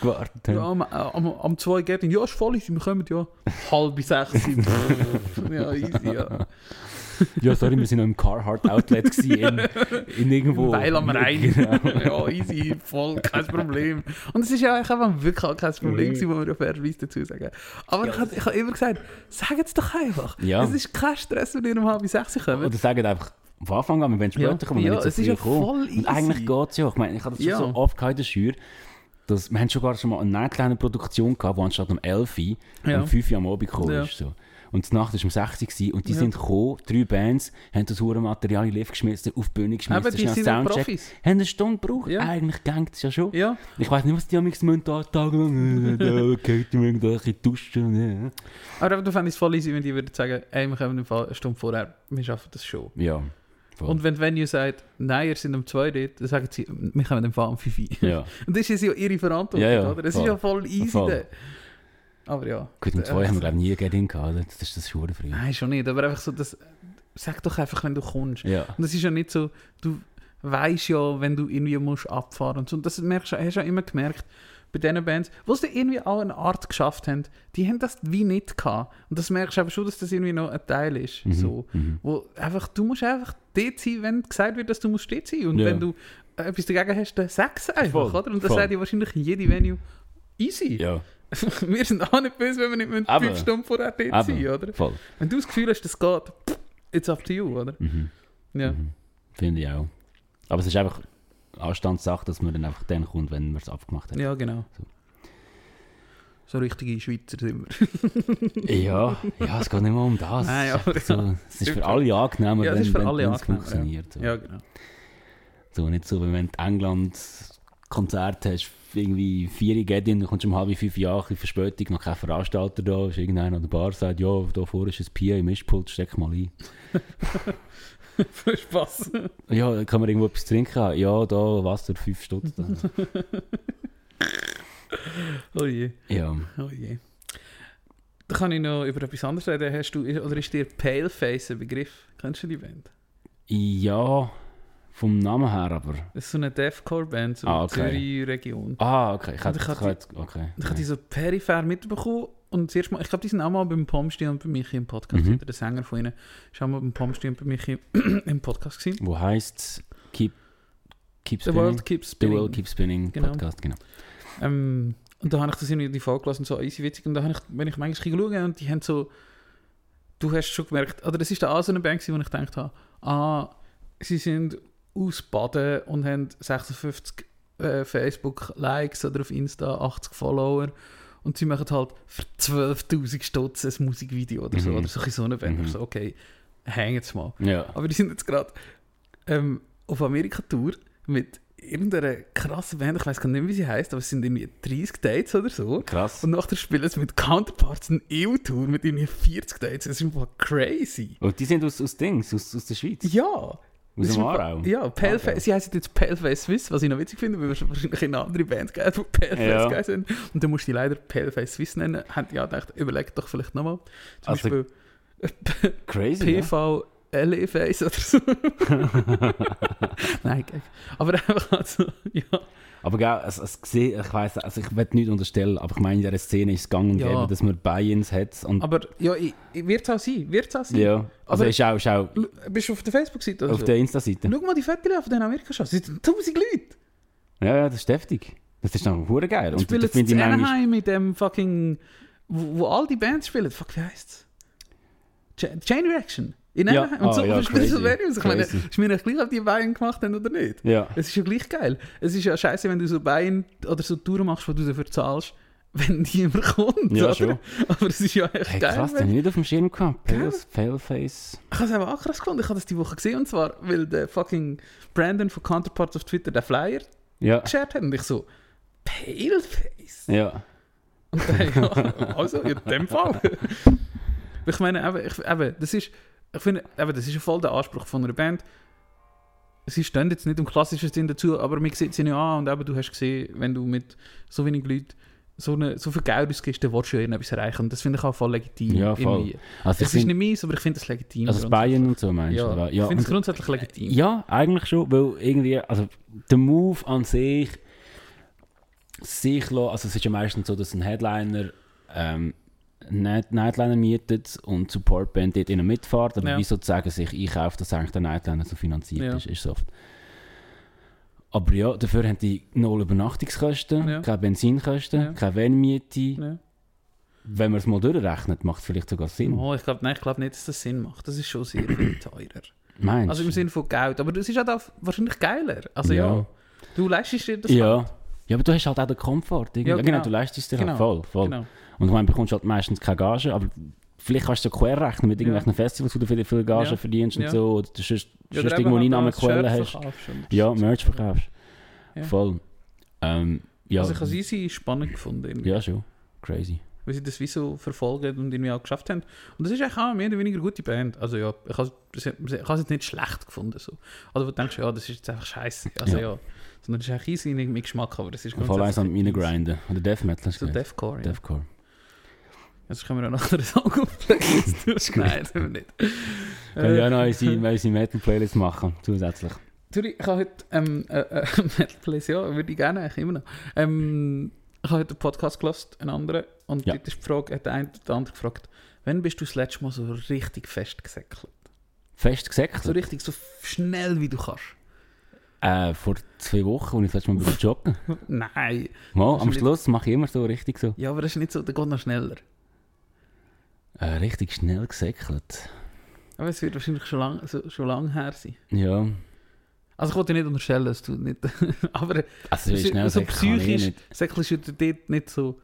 gewartet. Ja, am, am, am 2 geht in, ja, ist voll, wir kommen ja halb sechs. [laughs] ja, easy, ja. Ja, sorry, wir sind noch im Carhartt Outlet in, in irgendwo. Weil am Rhein. Genau. ja, easy, voll, kein Problem. Und es ist ja eigentlich einfach wirklich kein Problem, gewesen, muss man ja fairerweise dazu sagen. Aber ich habe ich hab immer gesagt, sag es doch einfach. Ja. Es ist kein Stress, wenn ihr um halb sechs kommt. Oder sagen einfach von Anfang an, wir wollen später Ja, kommen, wir ja, nicht es so ist ja kommen. voll easy. Und eigentlich geht es ja. Ich meine, ich habe das Ja. schon so oft in der Schür, dass wir haben sogar schon mal eine kleine Produktion gehabt, die anstatt um 11 Uhr Ja. um 5 Uhr am Abend gekommen ist. So. Und die Nacht war um 6 Uhr und die Ja. sind gekommen, drei Bands, haben das hure Material in den Lift geschmissen, auf die Bühne geschmissen, Aber die schnell Soundcheck. Profis. Haben eine Stunde gebraucht. Ja. Eigentlich ging es ja schon. Ja, Ich weiß nicht, was die am nächsten Tag tagelang da geht mir irgendwelche Duschen. aber du fändest es voll easy, wenn die würden sagen, ey, wir kommen im Fall eine Stunde vorher, wir schaffen das schon. Ja. Voll. Und wenn Venue sagt, nein, ihr sind um 2 dort, dann sagen sie, wir kommen im Fall um 5 Uhr. ja. [laughs] Und das ist ja ihre Verantwortung, Ja, ja, oder? Das voll. ist ja voll easy. Voll. Aber ja. Gut, um Äh, zwei haben wir glaube nie Get-In gehabt. Das ist das Schuhe früh. Nein, schon nicht. Aber einfach so, das, sag doch einfach, wenn du kommst. Ja. Und das ist ja nicht so, du weißt ja, wenn du irgendwie musst abfahren und so. Und das merkst du, hast du ja immer gemerkt, bei diesen Bands, wo sie irgendwie auch eine Art geschafft haben, die haben das wie nicht gehabt. Und das merkst du aber schon, dass das irgendwie noch ein Teil ist. Mhm. So. Mhm. Wo einfach, du musst einfach dort sein, wenn gesagt wird, dass du musst dort sein. Und Ja. wenn du etwas dagegen hast, dann sag es einfach, Voll, oder? Und das voll. sagt dir wahrscheinlich jede Venue easy. Ja. [laughs] Wir sind auch nicht böse, wenn wir nicht mit Aber- fünf Stunden vorher dort aber- sind, oder? Voll. Wenn du das Gefühl hast, das geht, it's up to you, oder? Mhm. Ja. Mhm. Finde ich auch. Aber es ist einfach Anstandssache, dass man dann einfach dann kommt, wenn man es abgemacht hat. Ja, genau. So. So richtige Schweizer sind wir. [laughs] Ja, ja, es geht nicht mal um das. Nein, es, ist so, ja. es ist für alle angenehmer, Ja, wenn, ist für wenn, alle wenn es funktioniert. So. Ja, genau. so, nicht so, wenn du in England Konzert hast, irgendwie vier Gedin, dann kommst du um halb fünf Jahre, Verspätung, noch kein Veranstalter da, ist irgendeiner an der Bar, sagt, ja, da vorne ist ein Bier im Mischpult, steck mal ein. [laughs] Für Spaß. Ja, kann man irgendwo etwas trinken? Ja, da Wasser, fünf Stutz. [laughs] [laughs] Oh je, ja. oh je. Da kann ich noch über etwas anderes reden. Hast du, oder ist dir Paleface ein Begriff? Kennst du die Band? ja, vom Namen her aber. Das ist so eine Deathcore-Band, so Ah, okay. Zürich-Region. Ah, okay. Ich hätte, ich hatte- okay. Ich habe die so peripher mitbekommen und das erste Mal, ich glaube, die sind auch mal beim Pomsti und bei Michi im Podcast, Mhm. der Sänger von ihnen, ist auch mal beim Pomsti und bei Michi [clears throat] im Podcast gewesen. Wo heißt Keep, keep The Spinning? World Keeps The Spinning. World Keeps Spinning Genau. Podcast, genau. Ähm, und da habe ich das irgendwie die Folge gelassen, so easy witzig. Und da habe ich, wenn ich manchmal schaue und die haben so, du hast schon gemerkt, oder es ist da auch so eine gewesen, wo ich gedacht habe, ah, sie sind aus Baden und haben 56 äh, Facebook-Likes oder auf Insta 80 Follower und sie machen halt für 12'000 Stutz ein Musikvideo oder so, Mhm. oder so, so eine Band. Mhm. Ich so, okay, hang jetzt mal. Ja. Aber die sind jetzt gerade ähm, auf Amerika-Tour mit irgendeiner krassen Band, ich weiß gar nicht mehr, wie sie heißt, aber es sind irgendwie 30 Dates oder so. Krass. Und nachher spielen sie mit Counterparts eine EU-Tour mit irgendwie 40 Dates. Das ist einfach crazy. Und die sind aus, aus Dings, aus, aus der Schweiz. Ja. Aus dem Aarau. Ja, Paleface. Okay. Sie heißen jetzt Paleface Swiss, was ich noch witzig finde, weil wir wahrscheinlich in eine andere Band gehen, die Paleface Ja. sind. Und dann musst du die leider Paleface Swiss nennen. Hat ja gedacht, überleg doch vielleicht nochmal. Zum Also, Beispiel Crazy, ja? LE-Face oder so. [laughs] Nein, gag. Aber einfach also, ja. Aber gell, es, es ich weiss, also ich will nicht unterstellen, aber ich meine, in dieser Szene ist es gang und Ja. gäbe, dass man Buy-ins hat. Und, Aber ja, wird es auch sein. Wird's auch sein. ja, also Aber- ist auch, ist auch Bist du auf der Facebook-Seite oder auf so? der Insta-Seite. Schau mal die Fotos auf den Amerika-Shows. Es sind tausend Leute. Ja, ja, das ist deftig. Das ist dann hure geil. Und spielen das jetzt in. Anaheim mit dem fucking... Wo, wo all die Bands spielen. Fuck, wie heisst's? Cha- Chain Reaction. In Ja. Und ah, so ja, crazy. Venues. Ich meine, ist mir nicht gleich, ob die Beine gemacht haben oder nicht. Ja, Es ist ja gleich geil. Es ist ja scheiße, wenn du so Beine oder so Touren machst, wo du dafür zahlst, [laughs] wenn niemand kommt. ja oder? schon. Aber es ist ja echt Hey, geil. krass, den nicht auf dem Schirm gehabt. Gell? Pale, Paleface. Ich habe es aber auch krass gefunden. Ich habe das die Woche gesehen und zwar, weil der fucking Brandon von Counterparts auf Twitter den Flyer Ja, geshared hat und ich so, Paleface? ja. Und dann, [laughs] ja, also, in dem Fall. ich meine, eben, ich, eben, das ist, ich finde, eben, das ist ja voll der Anspruch von einer Band. Sie stehen jetzt nicht im klassischen Sinn dazu, aber man sieht sie nicht an und eben, du hast gesehen, wenn du mit so wenig Leuten so, eine, so viel Geld ausgibst, dann willst du ja irgendetwas erreichen. Und das finde ich auch voll legitim. Ja, voll. Also, Es ist nicht meins, aber ich finde es legitim. also. Bayern und so meinst du? Ja, oder? ich finde es und- grundsätzlich legitim. Ja, eigentlich schon, weil irgendwie, also der Move an sich, sich lassen, also es ist ja meistens so, dass ein Headliner ähm, Night Nightliner mietet und Supportband dort ihnen mitfährt, aber Ja. wie sozusagen sich einkauft, dass eigentlich der Nightliner so finanziert Ja. ist, ist oft. Aber ja, dafür haben die null Übernachtungskosten, Ja. keine Benzinkosten, Ja. keine Vanmiete. Ja. Wenn man es mal durchrechnet, macht es vielleicht sogar Sinn. Oh, ich glaube glaub nicht, dass das Sinn macht. Das ist schon sehr viel [clears throat] teurer. Meinst Also im Sinne von Geld. Aber das ist halt auch wahrscheinlich geiler. Also ja, Ja. du leistest dir das ja. halt. ja, aber du hast halt auch den Komfort. irgendwie. Ja, genau. genau. du leistest es dir Genau, halt voll. voll. Genau. Und ich meine, du bekommst halt meistens keine Gage, aber vielleicht kannst du ja quer rechnen mit irgendwelchen Festivals, wo du viele, viele Gage Ja. verdienst und Ja. so, oder du sonst, Ja, sonst irgendwo halt Einnahmequellen hast. Ja, Merch verkaufst. Ja. Voll. Ähm, ja, Also ich habe es easy spannend gefunden. irgendwie. ja, schon. Crazy. Weil sie das wie so verfolgen und irgendwie auch geschafft haben. Und das ist eigentlich auch mehr oder weniger eine gute Band. Also ja, ich habe es jetzt nicht schlecht gefunden. So. Also wo du denkst, ja, das ist jetzt einfach scheiße. Also ja. Ja. Sondern das ist eigentlich easy mit Geschmack, aber das ist Voll eins am grundsätzlich Reingrinden. Oder Death Metal So? Deathcore, ja. Deathcore. Jetzt können wir auch einen Song auflegen. Nein, das haben wir nicht. Können ja Äh, noch unsere, [laughs] unsere Metal-Playlist machen, zusätzlich. Zürich, ich habe heute ähm, äh, äh, [laughs] Metal Place, ja, würde ich gerne eigentlich immer noch. Ähm, ich habe heute einen Podcast gehört, einen anderen, und Ja. dort ist die Frage, hat der eine oder der andere gefragt, wann bist du das letzte Mal so richtig festgesäckelt? Fest gesäckelt. So richtig, so schnell wie du kannst. Äh, vor zwei Wochen, als ich das letzte Mal [laughs] joggen. Nein. Mal, am Schluss mache ich immer so richtig so. Ja, aber das ist nicht so, der geht noch schneller. Äh, richtig schnell gesäckelt. Aber es wird wahrscheinlich schon lange so, schon lang her sein. Ja. Also ich wollte dir nicht unterstellen, dass du nicht... [laughs] aber Also so schnell so psychisch säckelst du dort nicht so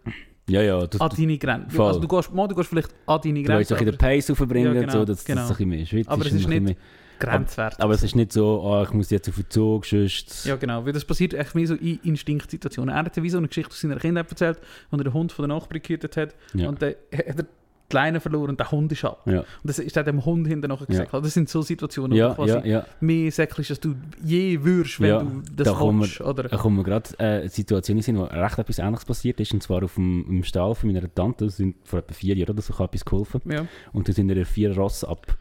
Ja, ja. Du, an deine Grenzen. Voll. Also du gehst, mal, du gehst vielleicht an deine du willst Grenzen, doch in den aber Pace aufbringen, Ja, genau, so, dass genau. das ein bisschen mehr schwitzt. Aber es ist nicht- grenzwertig. Aber es ist nicht so, oh, ich muss jetzt auf den Zug, sonst... Ja, genau. Weil das passiert echt mehr so in Instinktsituationen. Er hat ja wie so eine Geschichte aus seiner Kindheit erzählt, wo er den Hund von der Nachbarin gehütet hat. Ja. Und dann hat er die Leine verloren und der Hund ist ab. Ja, Und das ist dann dem Hund hinterher nachher gesagt. Das sind so Situationen, wo ja, du quasi ja, ja. mehr säckelst, als du je würdest, wenn Ja, du das da kommen. Oder? Da kommt mir gerade äh, eine Situation in den Sinn, wo recht etwas Ähnliches passiert ist, und zwar auf dem im Stall von meiner Tante, das sind vor etwa vier Jahren oder so, ich etwas geholfen, Ja, und da sind ihr vier Ross ab.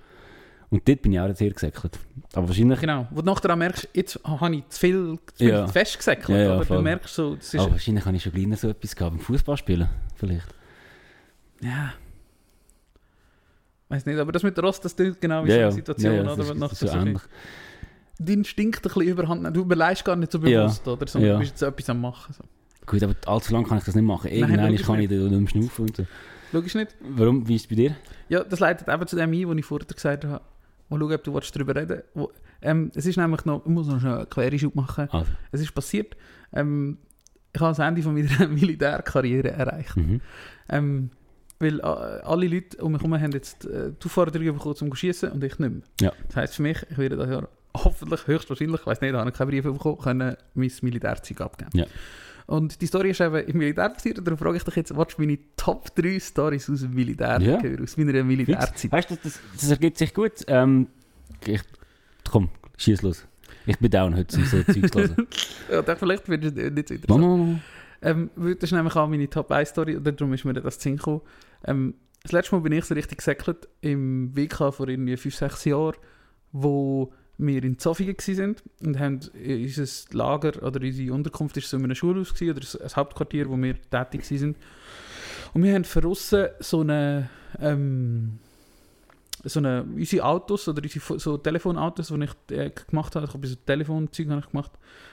Und dort bin ich auch jetzt sehr gesäckelt. Aber wahrscheinlich, genau. Wo du nachher auch merkst, jetzt habe ich zu viel, zu viel Ja. festgesäckelt. Ja, ja, oder du voll. merkst so, das ist... aber wahrscheinlich habe ich schon kleiner so etwas gehabt, beim Fußball spielen, vielleicht. Ja. Weiß nicht, aber das mit der Rost, das klingt genau wie Ja, so eine Situation, Ja, ja, oder? ist- ist so ähnlich. dein Instinkt ein bisschen überhand. Du überlegst gar nicht so bewusst, oder? Sondern du bist jetzt etwas am machen. So. Gut, aber allzu lange kann ich das nicht machen. Irgendwann logisch kann ich nicht. da nicht schnaufen. Und so. Logisch nicht? Warum? Wie ist es bei dir? Ja, das leitet eben zu dem ein, was ich vorher gesagt habe. Mal schauen, ob du darüber reden willst. Ähm, es ist nämlich noch, ich muss noch schnell einen Querschub machen. Also. Es ist passiert, ähm, ich habe das Ende von meiner [laughs] Militärkarriere erreicht. Mhm. Ähm, weil äh, alle Leute um mich herum haben jetzt äh, die Aufforderung bekommen, zum zu schiessen und ich nicht mehr. Ja. Das heisst für mich, ich werde das Jahr hoffentlich, höchstwahrscheinlich, ich weiß nicht, ich habe keinen Brief bekommen, können mein Militärzeug abgeben. Ja. Und die Story ist eben im Militär passiert, darum frage ich dich jetzt, was meine Top 3 Stories aus dem Militär Ja. hören, aus meiner Militärzeit? Weißt du, das, das ergibt sich gut. Ähm, ich, komm, schieß los. Ich bin down heute, um so Zeugs zu hören. [laughs] Ja, vielleicht wird es nicht so interessant. Mama. Ähm, das ist nämlich auch meine Top 1 Story und darum ist mir das Sinn gekommen. Ähm, das letzte Mal bin ich so richtig gesäckelt im WK vor irgendwie 5, 6 Jahren, wo wir in Zofingen waren und haben unser Lager oder unsere Unterkunft ist so in einem Schulhaus gewesen, oder ein Hauptquartier, wo wir tätig waren. Und wir haben von aussen so eine, ähm, so eine, unsere Autos oder unsere so Telefonautos, die ich äh, gemacht habe, ich habe so Telefonzeug gemacht,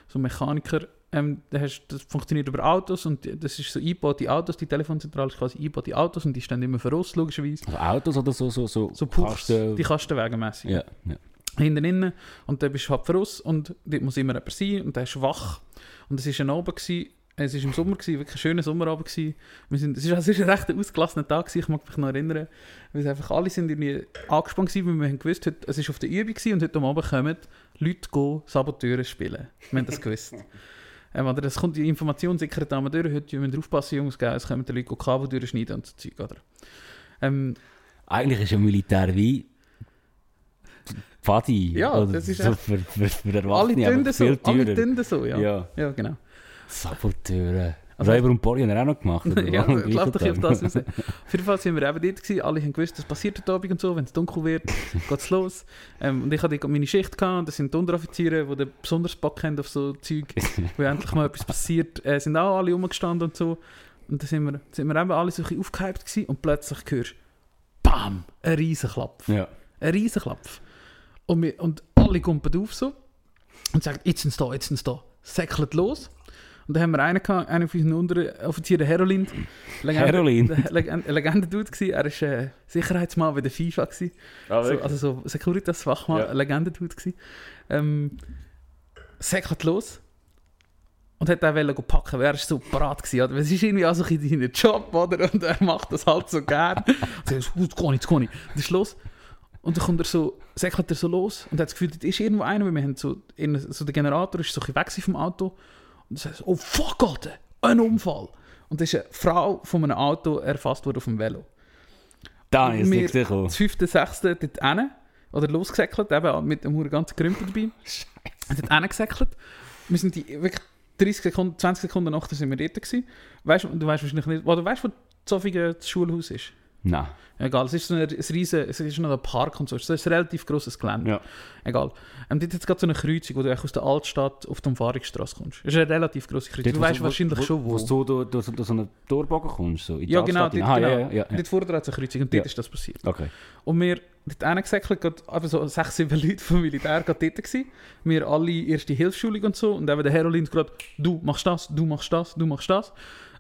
so Mechaniker, ähm, hast, das funktioniert über Autos und das ist so eingebaute Autos, die Telefonzentrale ist quasi eingebaute Autos und die stehen immer voraus, logischerweise. Also Autos oder so, so, so, So Puchs, Kasten- die Kastenwege mässig. Ja, ja. Hinten innen und dann bist du halt voraus und dort muss immer jemand sein und der ist wach. Und es war ein Abend, gewesen, es war im Sommer, gewesen, wirklich ein schöner Sommerabend. Gewesen. Wir sind, es war ist ein recht ausgelassener Tag, gewesen, ich mag mich noch erinnern. Weil es einfach alle sind irgendwie angespannt waren, weil wir haben gewusst, heute, es war auf der Übung gewesen, und heute Abend kommen Leute gehen Saboteure spielen. Wir haben das gewusst. Ähm, oder es kommt die Information sickert an durch, heute müssen wir aufpassen, Jungs, gell, es kommen die Leute Kabel durchschneiden und so Zeug, oder? Ähm, Eigentlich ist ja Militär wie Pfadi. Ja, oder das ist so für, für, für alle Erwachsene, aber tun so, viel alle teurer. tun so, ja. ja. Ja. genau. Saboteure. Also- Räuber und Pori haben wir auch noch gemacht. [laughs] ja, ich glaube doch auf das raus. Auf jeden Fall sind wir eben dort gewesen. Alle haben gewusst, das passiert heute Abend und so. Wenn es dunkel wird, [laughs] geht es los. Ähm, und ich hatte meine Schicht gehabt das sind die Unteroffiziere, die besonders Bock haben auf so Zeug, wo [laughs] endlich mal etwas passiert. Äh, sind auch alle rumgestanden und so. Und dann sind wir, sind wir eben alle so ein bisschen aufgehypt gewesen und plötzlich hörst du BAM! Ein Riesenklapp. Ja. Ein Riesenklapp. Und, wir, und alle kumpen auf so und sagen, jetzt sind sie da, jetzt sind sie da. Säckelt los. Und dann haben wir einen gehabt, einen von unseren Unteroffizieren, der Herolin. Legende- Herolin? [laughs] der Legende, Legende-Dude gewesen. Er war äh, Sicherheitsmann bei der FIFA. Gewesen. so, also so Securitas-Fachmann, Ja. Legende-Dude gewesen. Ähm, säckelt los. Und hat go packen, weil er so parat gewesen. Oder? Es ist irgendwie auch so ein bisschen sein Job, oder? Und er macht das halt so gern. Und er sagt, jetzt geh ich, jetzt geh ich. Und ist los. Und dann kommt er so, säckelt er so los und hat das Gefühl, da ist irgendwo einer, weil wir haben so, in, so der Generator ist so ein bisschen weg vom Auto. Und er sagt oh fuck, Alter, ein Unfall. Und da ist eine Frau von einem Auto erfasst worden auf dem Velo. Da ist nichts gekommen. Das fünfte, sechste dort hin, oder losgesäckelt, eben mit dem ganzen Krümpel dabei. [laughs] dort hingesäckelt. Wir sind die, wirklich 30 Sekunden, 20 Sekunden nachher sind wir dort gewesen. Weißt du, du weißt wahrscheinlich nicht, oder weißt du, wo Zofingen das Schulhaus ist? Nein. Egal, es ist so ein, ein riesen, es ist noch ein Park und so, es ist ein relativ grosses Gelände. Ja. Egal. Ähm, dort hat es gerade so eine Kreuzung, wo du aus der Altstadt auf die Umfahrungsstraße kommst. Es ist eine relativ grosse Kreuzung. du weißt wahrscheinlich schon, wo. Wo du durch, durch, durch so einen Torbogen kommst. So in die ja, genau, Altstadt dort, hinein. genau. Ah, ja, ja, ja, ja. Dort vorne hat es eine Kreuzung und dort ist das passiert. Okay. Und wir dort hingesäckelt, gerade so sechs, sieben [laughs] Leute vom Militär gerade dort gewesen. Wir alle erste Hilfsschulung und so. Und eben der Herolin gerade, du machst das, du machst das, du machst das.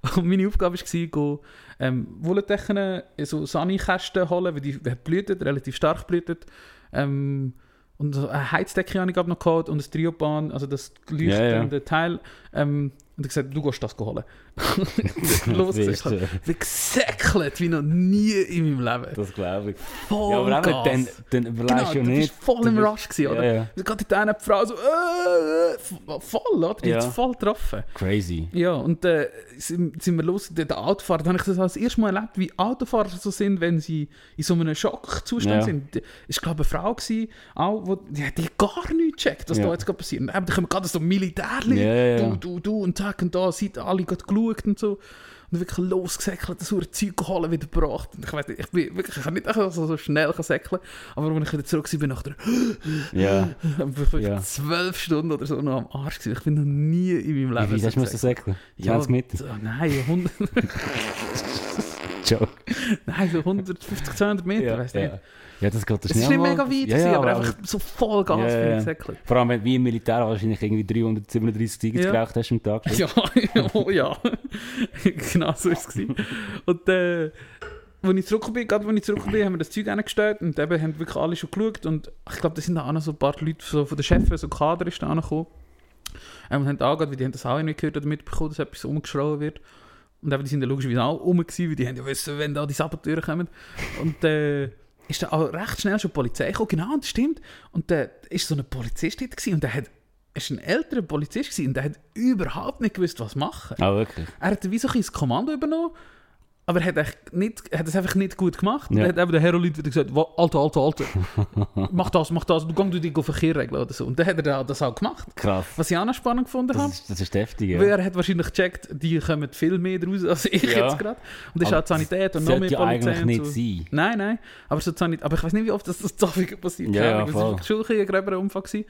[laughs] Und meine Aufgabe war, ähm, Wollentechen, so Sani-Kästen holen, weil die blutet, relativ stark blutet. Ähm, und eine Heizdecke habe ich noch gehabt und ein Triopan, also das leuchtende Ja, Teil. Ähm, und ich gesagt, du gehst das holen. [laughs] Los, ist, äh, gesäckelt wie noch nie in meinem Leben. Das glaube ich. Voll Ja, aber Gas. dann, dann überlegst Genau, du du nicht. bist voll du im Rush gewesen, oder? Ja, ja. Geht die eine Frau so, äh, äh, voll, oder? Die Ja. hat voll getroffen. Crazy. Ja, und äh, sind, sind wir los, der, Autofahrer, da habe ich das als erstes Mal erlebt, wie Autofahrer so sind, wenn sie in so einem Schockzustand Ja. sind. Ich glaube, eine Frau gewesen, auch, wo, die die gar nicht gecheckt, was da jetzt gerade passiert. Und eben, da kommen gerade so ja. du, du, du, und zack, und da sind alle gerade geschaut und so. Und wirklich losgesäckelt, das hure Zeug geholt, wieder gebracht. Und ich weiß nicht, ich bin wirklich, ich kann nicht einfach so, schnell säckeln, aber als ich wieder zurück war, bin ich der Ja. [gasps] wirklich Ja. zwölf Stunden oder so noch am Arsch gewesen. Ich bin noch nie in meinem Wie Leben viel hast du säckeln? 20 Meter? so, nein, 100. [laughs] Joke. Nein, so 150, 200 Meter, ja, weißt du nicht. Ja. das geht Es ist nicht mega weit, ja, ja, aber, einfach so voll Gas Ja, für ja. den. Vor allem, wie im Militär wahrscheinlich irgendwie 337 Ziegen Ja. geraucht hast am Tag. [laughs] Ja, oh ja. [laughs] genau so war es. gewesen. Und äh, als ich zurückgekommen bin, gerade als ich zurückgekommen bin, haben wir das Zeug hingestellt und eben haben wirklich alle schon geschaut. Und ich glaube, da sind auch noch so ein paar Leute so von den Chefs, so Kader ist da angekommen. Ähm, und haben angehört, weil die haben das auch irgendwie gehört oder mitbekommen, dass etwas umgeschraubt wird. Und eben, die sind dann logischerweise auch rum gewesen, weil die haben ja wissen, wenn da die Saboteure kommen. Und äh, ist dann auch recht schnell schon die Polizei gekommen, genau, das stimmt. Und da ist so ein Polizist dort gewesen, und der hat, ist ein älterer Polizist gewesen, und der hat überhaupt nicht gewusst, was machen. Ah, wirklich? Er hat wie so ein Kommando übernommen, aber er hat, echt nicht, er hat es einfach nicht gut gemacht. Ja. dann hat eben der Heroin wieder gesagt, «Wa- Alter, Alter, Alter, [laughs] mach das, mach das, du gehst du dich auf Verkehr regeln oder so. Und dann hat er das auch gemacht. Krass. Was ich auch noch spannend gefunden habe, Das ist, das ist heftig, ja. weil er hat wahrscheinlich gecheckt, die kommen viel mehr raus als ich Ja. jetzt gerade. Und das ist auch die Sanität und noch mehr Polizei eigentlich nicht so. sein. Nein, nein, aber, so die Sanität, aber ich weiß nicht, wie oft das, das passiert. Ja, Keine Ahnung. Es war schon ein gröberer Unfall. Gewesen.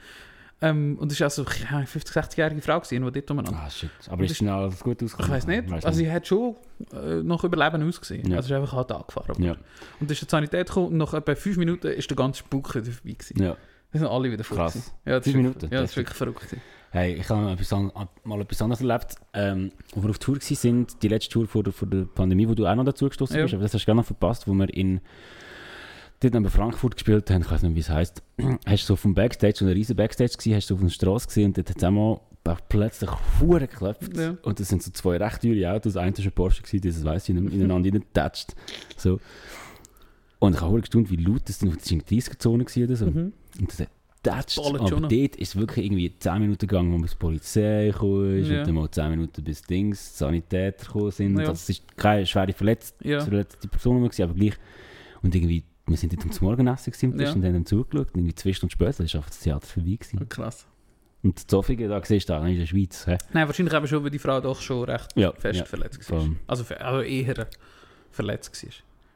Ähm, und es war auch so ja, eine 50-, 60-jährige Frau, gewesen, die dort umeinander Ah, shit. Aber ist schnell alles gut ich ausgekommen? weiß nicht. Weiss also, sie hat schon äh, nach Überleben ausgesehen. Ja. Also, ist einfach halt angefahren. Ja. Und dann ist die Sanität gekommen und nach etwa fünf Minuten ist der ganze Spuk wieder vorbei. Gewesen. ja. Dann sind alle wieder voll. Krass. Ja, das Fünf ist Minuten? wirklich- Ja, das Das ist wirklich verrückt. Hey, ich habe mal etwas anderes erlebt. Ähm, als wir auf Tour waren, die letzte Tour vor der, vor der Pandemie, wo du auch noch dazu gestoßen Ja. bist, aber das hast du gar noch verpasst, wo wir in dort neben Frankfurt gespielt haben, ich weiß nicht, wie es heisst, [clears throat] hast du so vom Backstage, so eine riesen Backstage gesehen, hast du auf einer Straße gesehen und dort hat es einmal plötzlich Huren geklopft. Ja. Und das sind so zwei recht teure Autos, eins war ein Porsche, gewesen, das weiss ich, in- ineinander reingetatscht. So. Und ich habe gestaunt, wie laut das war in der 30er-Zone gewesen oder so. Mhm. Und das hat getatscht. Aber schon dort ist wirklich irgendwie 10 Minuten gegangen, bis die Polizei gekommen ist Ja. und dann mal 10 Minuten bis Dings, die Sanitäter gekommen sind. Ja. Das ist keine schwere Verletz Ja. verletzte Person mehr, gewesen, aber gleich. Und irgendwie, wir sind dort am [laughs] Morgenessen gewesen Ja. und dann haben zugeschaut. Und irgendwie zwei Stunden später einfach das Theater vorbei gewesen. Krass. Und die Zofingen, da siehst du da in der Schweiz. Hä? Nein, wahrscheinlich eben schon, weil die Frau doch schon recht Ja, fest ja. verletzt war. Also, also eher verletzt war.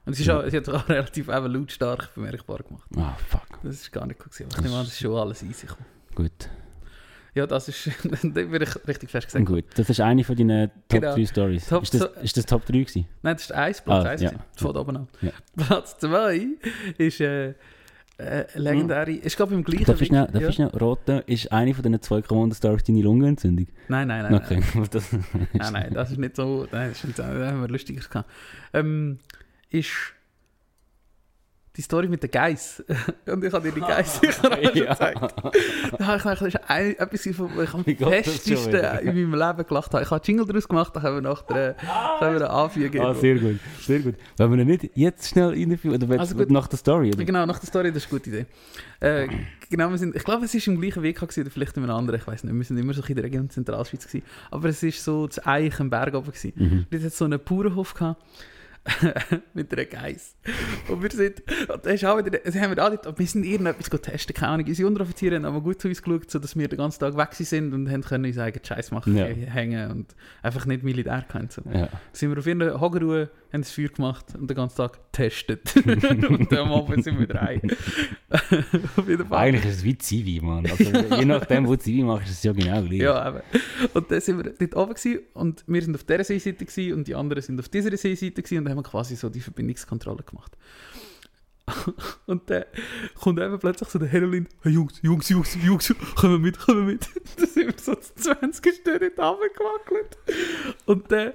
Und sie, ist auch, sie hat auch relativ eben lautstark bemerkbar gemacht. Ah, fuck. Das ist gar nicht gut gewesen. Ich nehme an, das ist schon alles easy gekommen. Gut. Ja, das ist, [laughs] richtig fest gesagt. Gut. Das ist eine von deinen Top Genau. 3 Stories. Top ist, das, ist das Top 3 gewesen? Nein, das ist eins, Platz Ah, eins. ja. gewesen. Von oben an. Ja. Platz zwei ist äh, äh, legendäre. Ich glaube im gleichen Darf ich schnell, darf ja. ich schnell raten, ist eine von diesen zwei Corona-Stories deine Lungenentzündung? Nein, nein, nein. Okay. [laughs] Das, Nein, nein, das ist nicht so. Nein, das ist nicht so. Da haben wir lustiger gehabt. Ähm, ist die Story mit der Geiss. [laughs] Und ich habe dir die Geiss [laughs] sicher auch schon gezeigt. Da habe ich gedacht, das ist ein, etwas, von wo ich am festesten in meinem Leben gelacht habe. Ich habe einen Jingle daraus gemacht, da können wir nachher können wir anfügen. Ah, sehr gut, sehr gut. Wollen wir ihn nicht jetzt schnell reinführen? Oder Also gut. nach der Story? Oder? Genau, nach der Story, das ist eine gute Idee. Äh, genau, wir sind, ich glaube, es war im gleichen Weg gewesen, oder vielleicht in einem anderen, ich weiß nicht. Wir sind immer so in der Region Zentralschweiz gewesen. Aber es war so das Eich am Berg oben. Gewesen. Mhm. Dort hat so einen Bauernhof gehabt. [laughs] mit einer Geiss. Und wir sind, und das ist auch wieder, sie haben wir alle, wir sind irgendetwas testen, keine Ahnung. Unsere Unteroffiziere haben aber gut zu uns geschaut, sodass wir den ganzen Tag weg sind und haben können uns eigenen Scheiß machen, Ja. hängen und einfach nicht Militär. So. Ja. sind wir auf irgendeiner Hogerruhe, haben das Feuer gemacht und den ganzen Tag getestet. [laughs] und am Abend sind wir [laughs] Fall. Eigentlich ist es wie Zivi, Mann. Also, je nachdem, wo Zivi machst, ist es ja genau gleich. Ja, eben. Und dann sind wir dort oben gewesen, und wir sind auf dieser Seeseite gewesen, und die anderen sind auf dieser Seeseite gewesen, und dann haben wir quasi so die Verbindungskontrolle gemacht. [laughs] und dann kommt eben plötzlich so der Heroin, hey Jungs, Jungs, Jungs, Jungs, kommen mit, kommen mit. [laughs] dann sind wir so zu 20 Stunden runtergewackelt. Und dann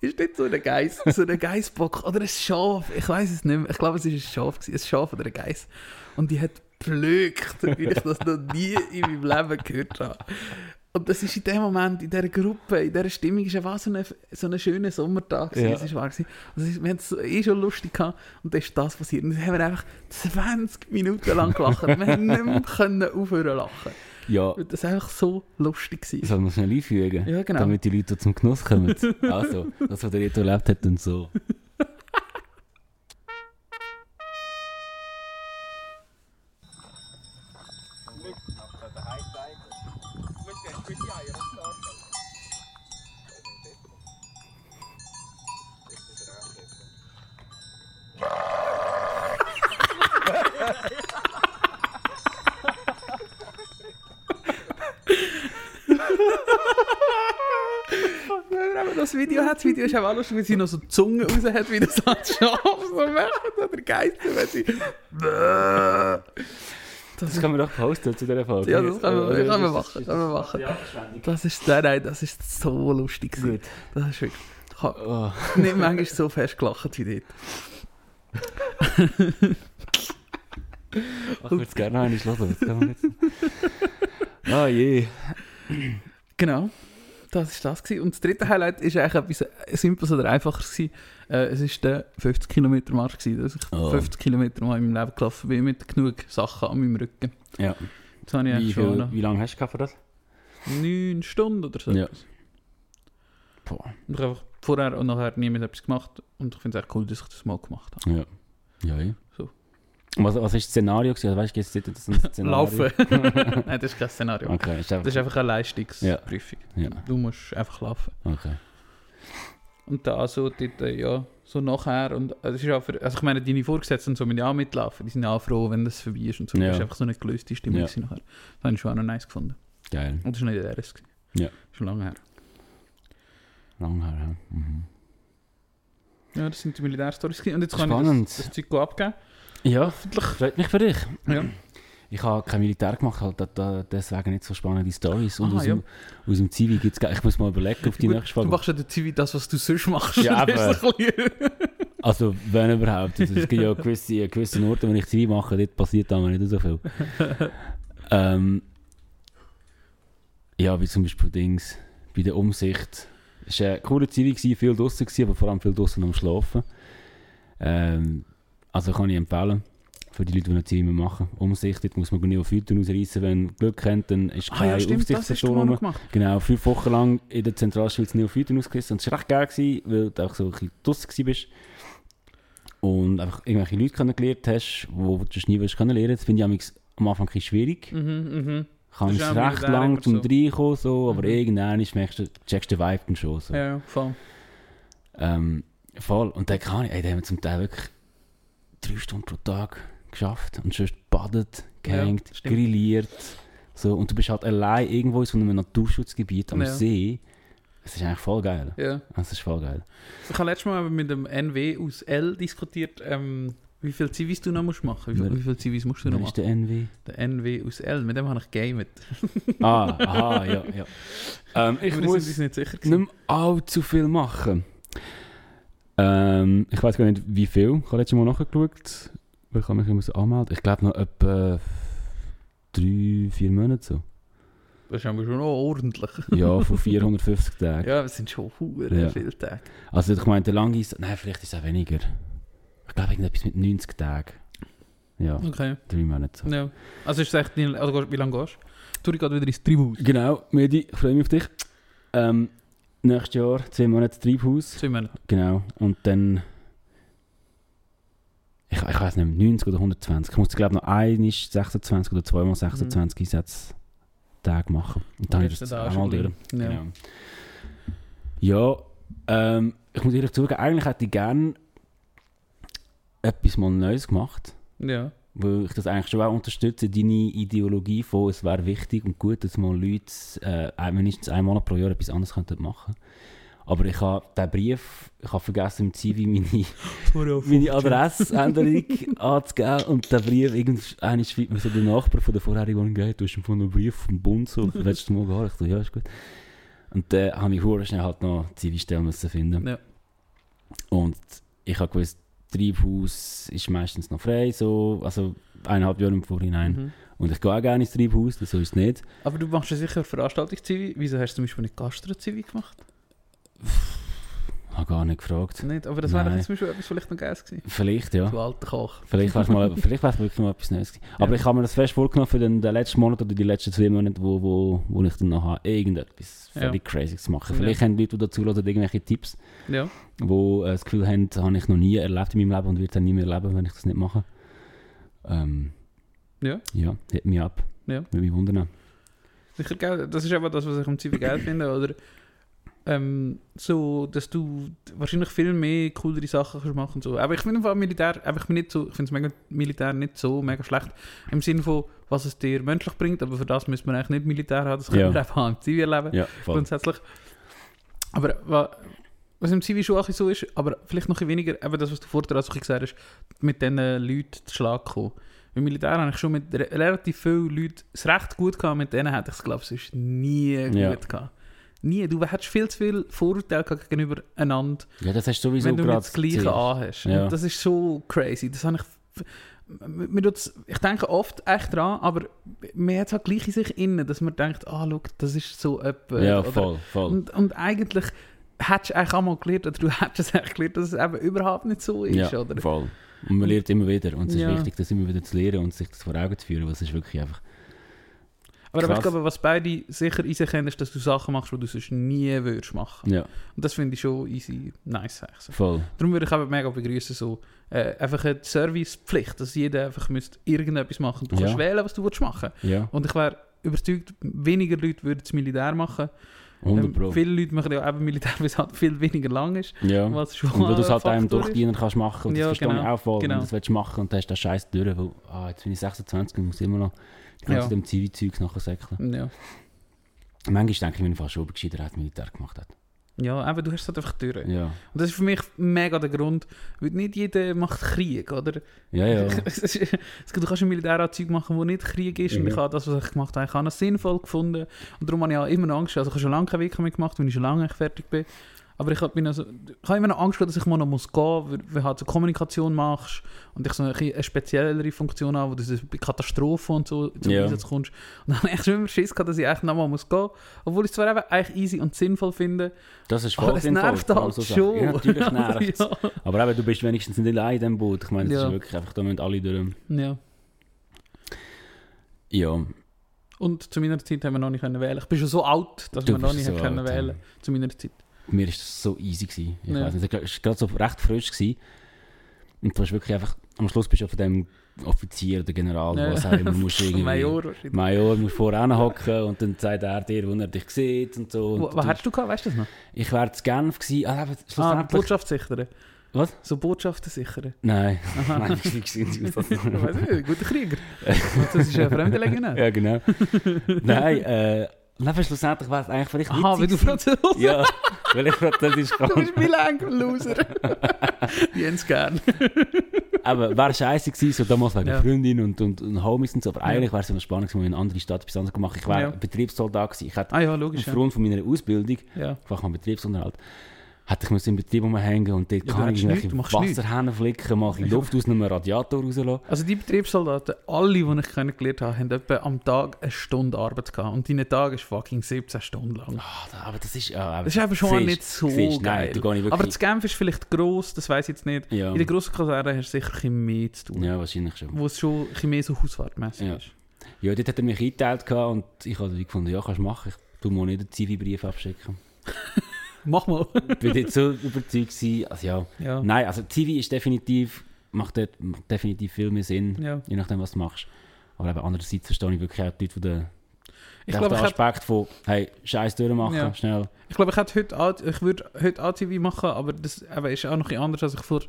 ist dort so ein Geiss, so ein Geissbock oder ein Schaf, ich weiß es nicht mehr, ich glaube es war ein Schaf, ein Schaf oder ein Geiss. Und die hat gepflückt, wie ich das noch nie in meinem Leben gehört habe. Und das ist in dem Moment, in dieser Gruppe, in dieser Stimmung, ist einfach so ein so ein schöner Sommertag. Ja. Es ist wahr ist, wir haben es eh schon lustig gehabt und dann ist das passiert. Und dann haben wir einfach 20 Minuten lang gelacht. wir haben nicht mehr [laughs] können aufhören zu lachen. ja. Und das war einfach so lustig. Gewesen. Soll man schnell einfügen? Ja, genau. Damit die Leute zum Genuss kommen. also, das, was der Reto erlebt hat, und so. [laughs] Noch das Video hat. Das Video ist auch lustig, wie sie noch so die Zunge raus hat, wie das als Schaf so macht. Oder Geister, wenn sie... Das Das kann man doch posten zu dieser Folge. Ja, das kann man, Oder kann man das machen. ist- Kann man machen. Das ist, nein, nein, das ist so lustig. Gut. Das ist wirklich... Ich habe Oh. nicht manchmal so fest gelacht wie dort. Ich würde es gerne noch einmal hören. Ah je. Genau, das ist das gewesen. Und das dritte Highlight ist eigentlich etwas Simples oder Einfaches gewesen. Äh, es ist der 50 Kilometer Marsch gewesen, dass ich Oh. 50 Kilometer mal in meinem Leben gelaufen bin mit genug Sachen an meinem Rücken. Ja. Das habe ich Wie, schon viel, wie lange hast du für das? neun Stunden oder so. Ja. Boah. Und ich habe einfach vorher und nachher niemand etwas gemacht und ich finde es echt cool, dass ich das mal gemacht habe. Ja. Ja, ja. Was, was ist das Szenario? gewesen? Also, weißt du, gibt es ein [laughs] Szenario? Laufen. [laughs] Nein, das ist kein Szenario. Okay, ist Das einfach, ist einfach eine Leistungsprüfung. Ja. Du musst einfach laufen. okay. Und da so dort, ja, so nachher. Und das ist auch für, also ich meine, deine Vorgesetzten so mit ja mitlaufen, die sind auch froh, wenn das vorbei ist und so. Ja. Das ist einfach so eine gelöste Stimmung Ja. nachher. Das habe ich schon auch noch nice gefunden. Geil. Und das war nicht der RS. gewesen. Ja. Schon lange her. Lang her, ja. Mhm. Ja, das sind die Militärstories. Und jetzt kann ich Spannend. das, das Zeug abgeben. Ja, freut mich für dich. Ja. Ich habe kein Militär gemacht, halt, da, deswegen nicht so spannende Stories. Und Aha, aus, dem, aus dem Zivi gibt es... Ich muss mal überlegen auf die Gut, nächste Du Frage. machst ja der Zivi das, was du sonst machst. Ja, [laughs] [laughs] Also, wenn überhaupt. Also, es gibt ja [laughs] gewisse, gewisse Orte, wo ich Zivi mache, dort passiert aber nicht so viel. ähm, ja, wie zum Beispiel Dings, bei der Umsicht. Es war eine coole Zivi, viel gewesen, aber vor allem viel draussen am Schlafen. Ähm, also kann ich empfehlen, für die Leute, die eine Zivi machen. Umsicht, dort muss man nicht auf Hüten ausreißen. Wenn man Glück hat, dann ist Ah keine ja, das rum. noch gemacht. Genau, fünf Wochen lang in der Zentralschweiz Neophyten ausgerissen. Und es war recht geil, gewesen, weil du auch so ein bisschen draussen warst. Und einfach irgendwelche Leute kennengelernt hast, die du nie kennenlernen Das finde ich am Anfang ein bisschen schwierig. Mhm, mhm. Kann Das es recht lang immer zum so. Reinkommen, so, aber Mhm. irgendwann ist- merkst du, checkst du den Vibe dann schon. So. Ja, ja, voll. Ähm, voll. Und dann kann ich, ey, da haben wir zum Teil wirklich drei Stunden pro Tag geschafft und sonst badet, gehängt, Ja, grilliert. So. Und du bist halt allein irgendwo in so einem Naturschutzgebiet am Ja. See. Es ist eigentlich voll geil. Ja. Es ist voll geil. Ich habe letztes Mal mit dem NW aus L diskutiert, ähm, wie viele Zivis du noch musst machen. Wie, viel- wie viele Zivis musst du noch machen? ist der NW? Der NW aus L, mit dem habe ich gamet. [laughs] ah, aha, ja, ja. [laughs] Ähm, ich muss nicht sicher nicht gewesen. mehr allzu viel machen. Ähm, ich weiß gar nicht, wie viel. Ich habe letztes Mal nachgeschaut. weil Ich mich immer anmelden. Ich glaube noch etwa drei, vier Monate so. Das ist aber schon noch ordentlich. Ja, von [laughs] 450 Tagen. Ja, es sind schon hure Ja. viele Tage. Also ich meine, der lange ist... Nein, vielleicht ist es auch weniger. Ich glaube irgendetwas mit 90 Tagen. Ja, Okay. drei Monate so. Ja. Also ist es echt also wie lange gehst du? Du gehst wieder ins Treibhaus. Genau, Medi, ich freue mich auf dich. Ähm, nächstes Jahr, zwei Monate Treibhaus. Zwei Monate. Genau. Und dann. Ich, ich weiß nicht, mehr, 90 oder 120. Ich muss, glaube noch einmal 26 oder zweimal 26 Einsatztage machen. Und dann ist das einmal durch. Ja. Genau. Ja, ähm, ich muss ehrlich zugeben, eigentlich hätte ich gerne etwas mal Neues gemacht. Ja. Weil ich das eigentlich schon auch unterstütze, deine Ideologie von, es wäre wichtig und gut, dass mal Leute äh, mindestens einmal pro Jahr etwas anderes könnten machen Aber ich habe den Brief, ich habe vergessen im Zivi meine, [laughs] meine Adressänderung [laughs] anzugeben und der Brief, irgendwann schreibt mir so der Nachbar von der vorherigen Wohnung, «Hey, du hast von einem Brief vom Bund, so, [laughs] du mal gehen? Ich so, ja, ist gut. Und dann habe ich schnell halt noch Zivi-Stelle müssen finden. Ja. Und ich habe gewusst, Treibhaus ist meistens noch frei, so, also eineinhalb Jahre im Vorhinein. Mhm. Und ich gehe auch gerne ins Treibhaus, so ist es nicht. Aber du machst ja sicher Veranstaltungszivi. Wieso hast du zum Beispiel nicht Gastro-Zivi gemacht? Ich habe gar nicht gefragt. Nicht? Aber das wäre zum Beispiel etwas vielleicht noch Geiles gewesen. Vielleicht, ja. Du alter Koch. Vielleicht wäre es mal, vielleicht wär's wirklich mal etwas Neues gewesen. Aber Ja. ich habe mir das fest vorgenommen für den, den letzten Monat oder die letzten zwei Monate, wo, wo, wo ich dann nachher irgendetwas Ja. völlig crazy zu machen. Ja. Vielleicht haben Leute, die dazu hören, irgendwelche Tipps, Ja. wo äh, das Gefühl haben, das habe ich noch nie erlebt in meinem Leben und werde es auch nie mehr erleben, wenn ich das nicht mache. Ähm, Ja. Ja, hit mich ab. Ja. Würde mich wundern. Sicher? Das ist eben das, was ich am Zivi geil finde, oder? Ähm, so, dass du wahrscheinlich viel mehr coolere Sachen kannst machen so. Aber ich finde einfach Militär, aber ich bin nicht so, ich finde es mega, Militär nicht so mega schlecht. Im Sinne von, was es dir menschlich bringt, aber für das müsste man eigentlich nicht Militär haben, das können Ja. wir einfach im Zivi erleben. Ja, grundsätzlich. Aber wa- was im Zivil schon auch so ist, aber vielleicht noch ein weniger, eben das, was du vorher auch so ein bisschen gesagt hast, mit diesen Leuten zu Schlag kommen. Im Militär habe ich schon mit re relativ vielen Leuten es recht gut gehabt, mit denen hätte ich es, glaube ich, sonst nie Ja. gut gehabt. Nie. Du hättest viel zu viel Vorurteile gegenüber einander, Ja, das hast du sowieso wenn du das Gleiche anhast. Ja. Das ist so crazy. Das habe ich... Mir Ich denke oft echt dran, aber man hat halt gleich in sich innen, dass man denkt, ah, schau, das ist so etwas. Ja, oder- voll, voll. und, und eigentlich hättest du eigentlich auch mal gelernt, oder du [laughs] hättest es eigentlich gelernt, dass es eben überhaupt nicht so ist, ja, oder? voll. Und man lernt immer wieder. Und es ist Ja. wichtig, das immer wieder zu lernen und sich das vor Augen zu führen, weil es ist wirklich einfach... Aber, aber ich glaube, was beide sicher in sich haben, ist, dass du Sachen machst, die du sonst nie würdest machen. Ja, Und das finde ich schon easy, nice. eigentlich So. voll. Darum würde ich eben mega begrüßen, so äh, einfach eine Servicepflicht, dass jeder einfach müsste irgendetwas machen. Du kannst Ja. wählen, was du willst machen. Ja, Und ich wäre überzeugt, weniger Leute würden das Militär machen. 100 Ähm, viele Leute machen ja eben Militär, weil es halt viel weniger lang ist. Ja. Was schon Und weil du es halt einem. Durchdiener kannst machen und das Ja, verstehe ich genau, auch voll. genau. Du das willst machen und dann hast du den Scheiß durch, weil, ah, jetzt bin ich 26 und muss immer noch ganze Ja. Zeit dem Zivi-Zeug nachher säckeln. Ja. Manchmal denke ich mir fast schon, ob gescheiter hat Militär gemacht hat. Ja, eben, du hast es halt einfach durch. Ja, Und das ist für mich mega der Grund, weil nicht jeder macht Krieg, oder? ja, ja. [laughs] Ist- du kannst ein Militäranzeug machen, wo nicht Krieg ist. Und Mhm. ich habe das, was ich gemacht habe, ich habe es sinnvoll gefunden. Und darum habe ich auch immer Angst. Also ich habe schon lange keinen Weg mehr gemacht, weil ich schon lange fertig bin. Aber ich habe, also, ich habe immer noch Angst, dass ich mal noch muss gehen muss, weil, weil halt so Kommunikation machst und ich so eine, eine speziellere Funktion habe, wo du so bei Katastrophen und so zum Ja. Einsatz kommst. Und [laughs] dann habe ich schon immer Schiss gehabt, dass ich echt noch mal muss gehen. Obwohl ich es zwar eben eigentlich easy und sinnvoll finde, Das ist aber voll es sinnvoll. nervt vor allem halt so schon. Ja, natürlich [laughs] nervt es. ja. Aber eben, du bist wenigstens nicht allein in diesem Boot. Ich meine, das Ja. ist wirklich einfach, da müssen alle durch. ja. Ja, Und zu meiner Zeit haben wir noch nicht können wählen. Ich bin schon so alt, dass Du wir noch nicht so können alt, wählen Zu meiner Zeit. Mir war das so easy. Gewesen. Ich Ja. weiss nicht, es war gerade so recht frisch. Gewesen. Und du hast wirklich einfach, am Schluss bist du von dem Offizier oder General, Ja. was auch immer, musst [laughs] irgendwie... Major wahrscheinlich. Major musst vorne hocken und dann sagt er dir, wo er dich sieht und so. Und Wo- Was hast du gehabt, weißt du das noch? Ich wäre zu Genf gewesen. Ah, Ah. Botschaft sichern. Was? So Botschaften sichern. Nein, [laughs] Aha. nein, ich war gewesen. [laughs] Ich weiß nicht, guter Krieger. Das ist ein fremder Legionär. Ja, genau. Nein, äh... Aber schlussendlich wäre es eigentlich vielleicht Aha, weil du. Franzose Ja, weil ich Französisch [laughs] Du kann. bist Milan, Loser. Die haben es gern. Aber wäre scheiße gewesen, so damals wegen Ja. Freundin und, und, und Homies und so. Aber Ja. eigentlich wäre es noch spannend gewesen, wenn ich in eine andere Stadt etwas anderes gemacht Ich wäre Ja. Betriebssoldat gewesen. Ich hätte Ah ja, logisch. Ja. aufgrund von meiner Ausbildung, ja. Fachmann Betriebsunterhalt, hätte ich müssen im Betrieb rumhängen und dort Ja, kann ich irgendwelche Wasserhähne flicken, bisschen Ja. Luft aus einem Radiator rauslassen. Also die Betriebssoldaten, alle, die ich kennengelernt habe, haben etwa am Tag eine Stunde Arbeit gehabt. Und dein Tag ist fucking 17 Stunden lang. Ah, da- aber das ist... Ja, aber Das ist eben schon siehst- nicht so siehst, geil. Nein, ich Aber das Genf ist vielleicht gross, das weiß ich jetzt nicht. ja. In der grossen Kaserne hast du sicher ein mehr zu tun. ja, wahrscheinlich schon. Wo es schon ein mehr so hausfahrtmässig Ja. ist. Ja, dort hat er mich eingeteilt und ich habe gefunden, ja, kannst du machen. Ich tu mal nicht einen Zivi-Brief abschicken. [laughs] Mach mal. [laughs] Ich bin dort so überzeugt gewesen. Also ja, ja. nein, also Zivi ist definitiv, macht dort definitiv viel mehr Sinn, ja. je nachdem, was du machst. Aber eben andererseits verstehe ich wirklich auch die Leute, die den, Ich den glaube, ich, Aspekt von, hey, Scheiß durchmachen, Ja. schnell. ich, glaube, ich, hätte heute, A- ich würde heute ATV machen, aber das eben, ist auch noch ein anders, als ich vor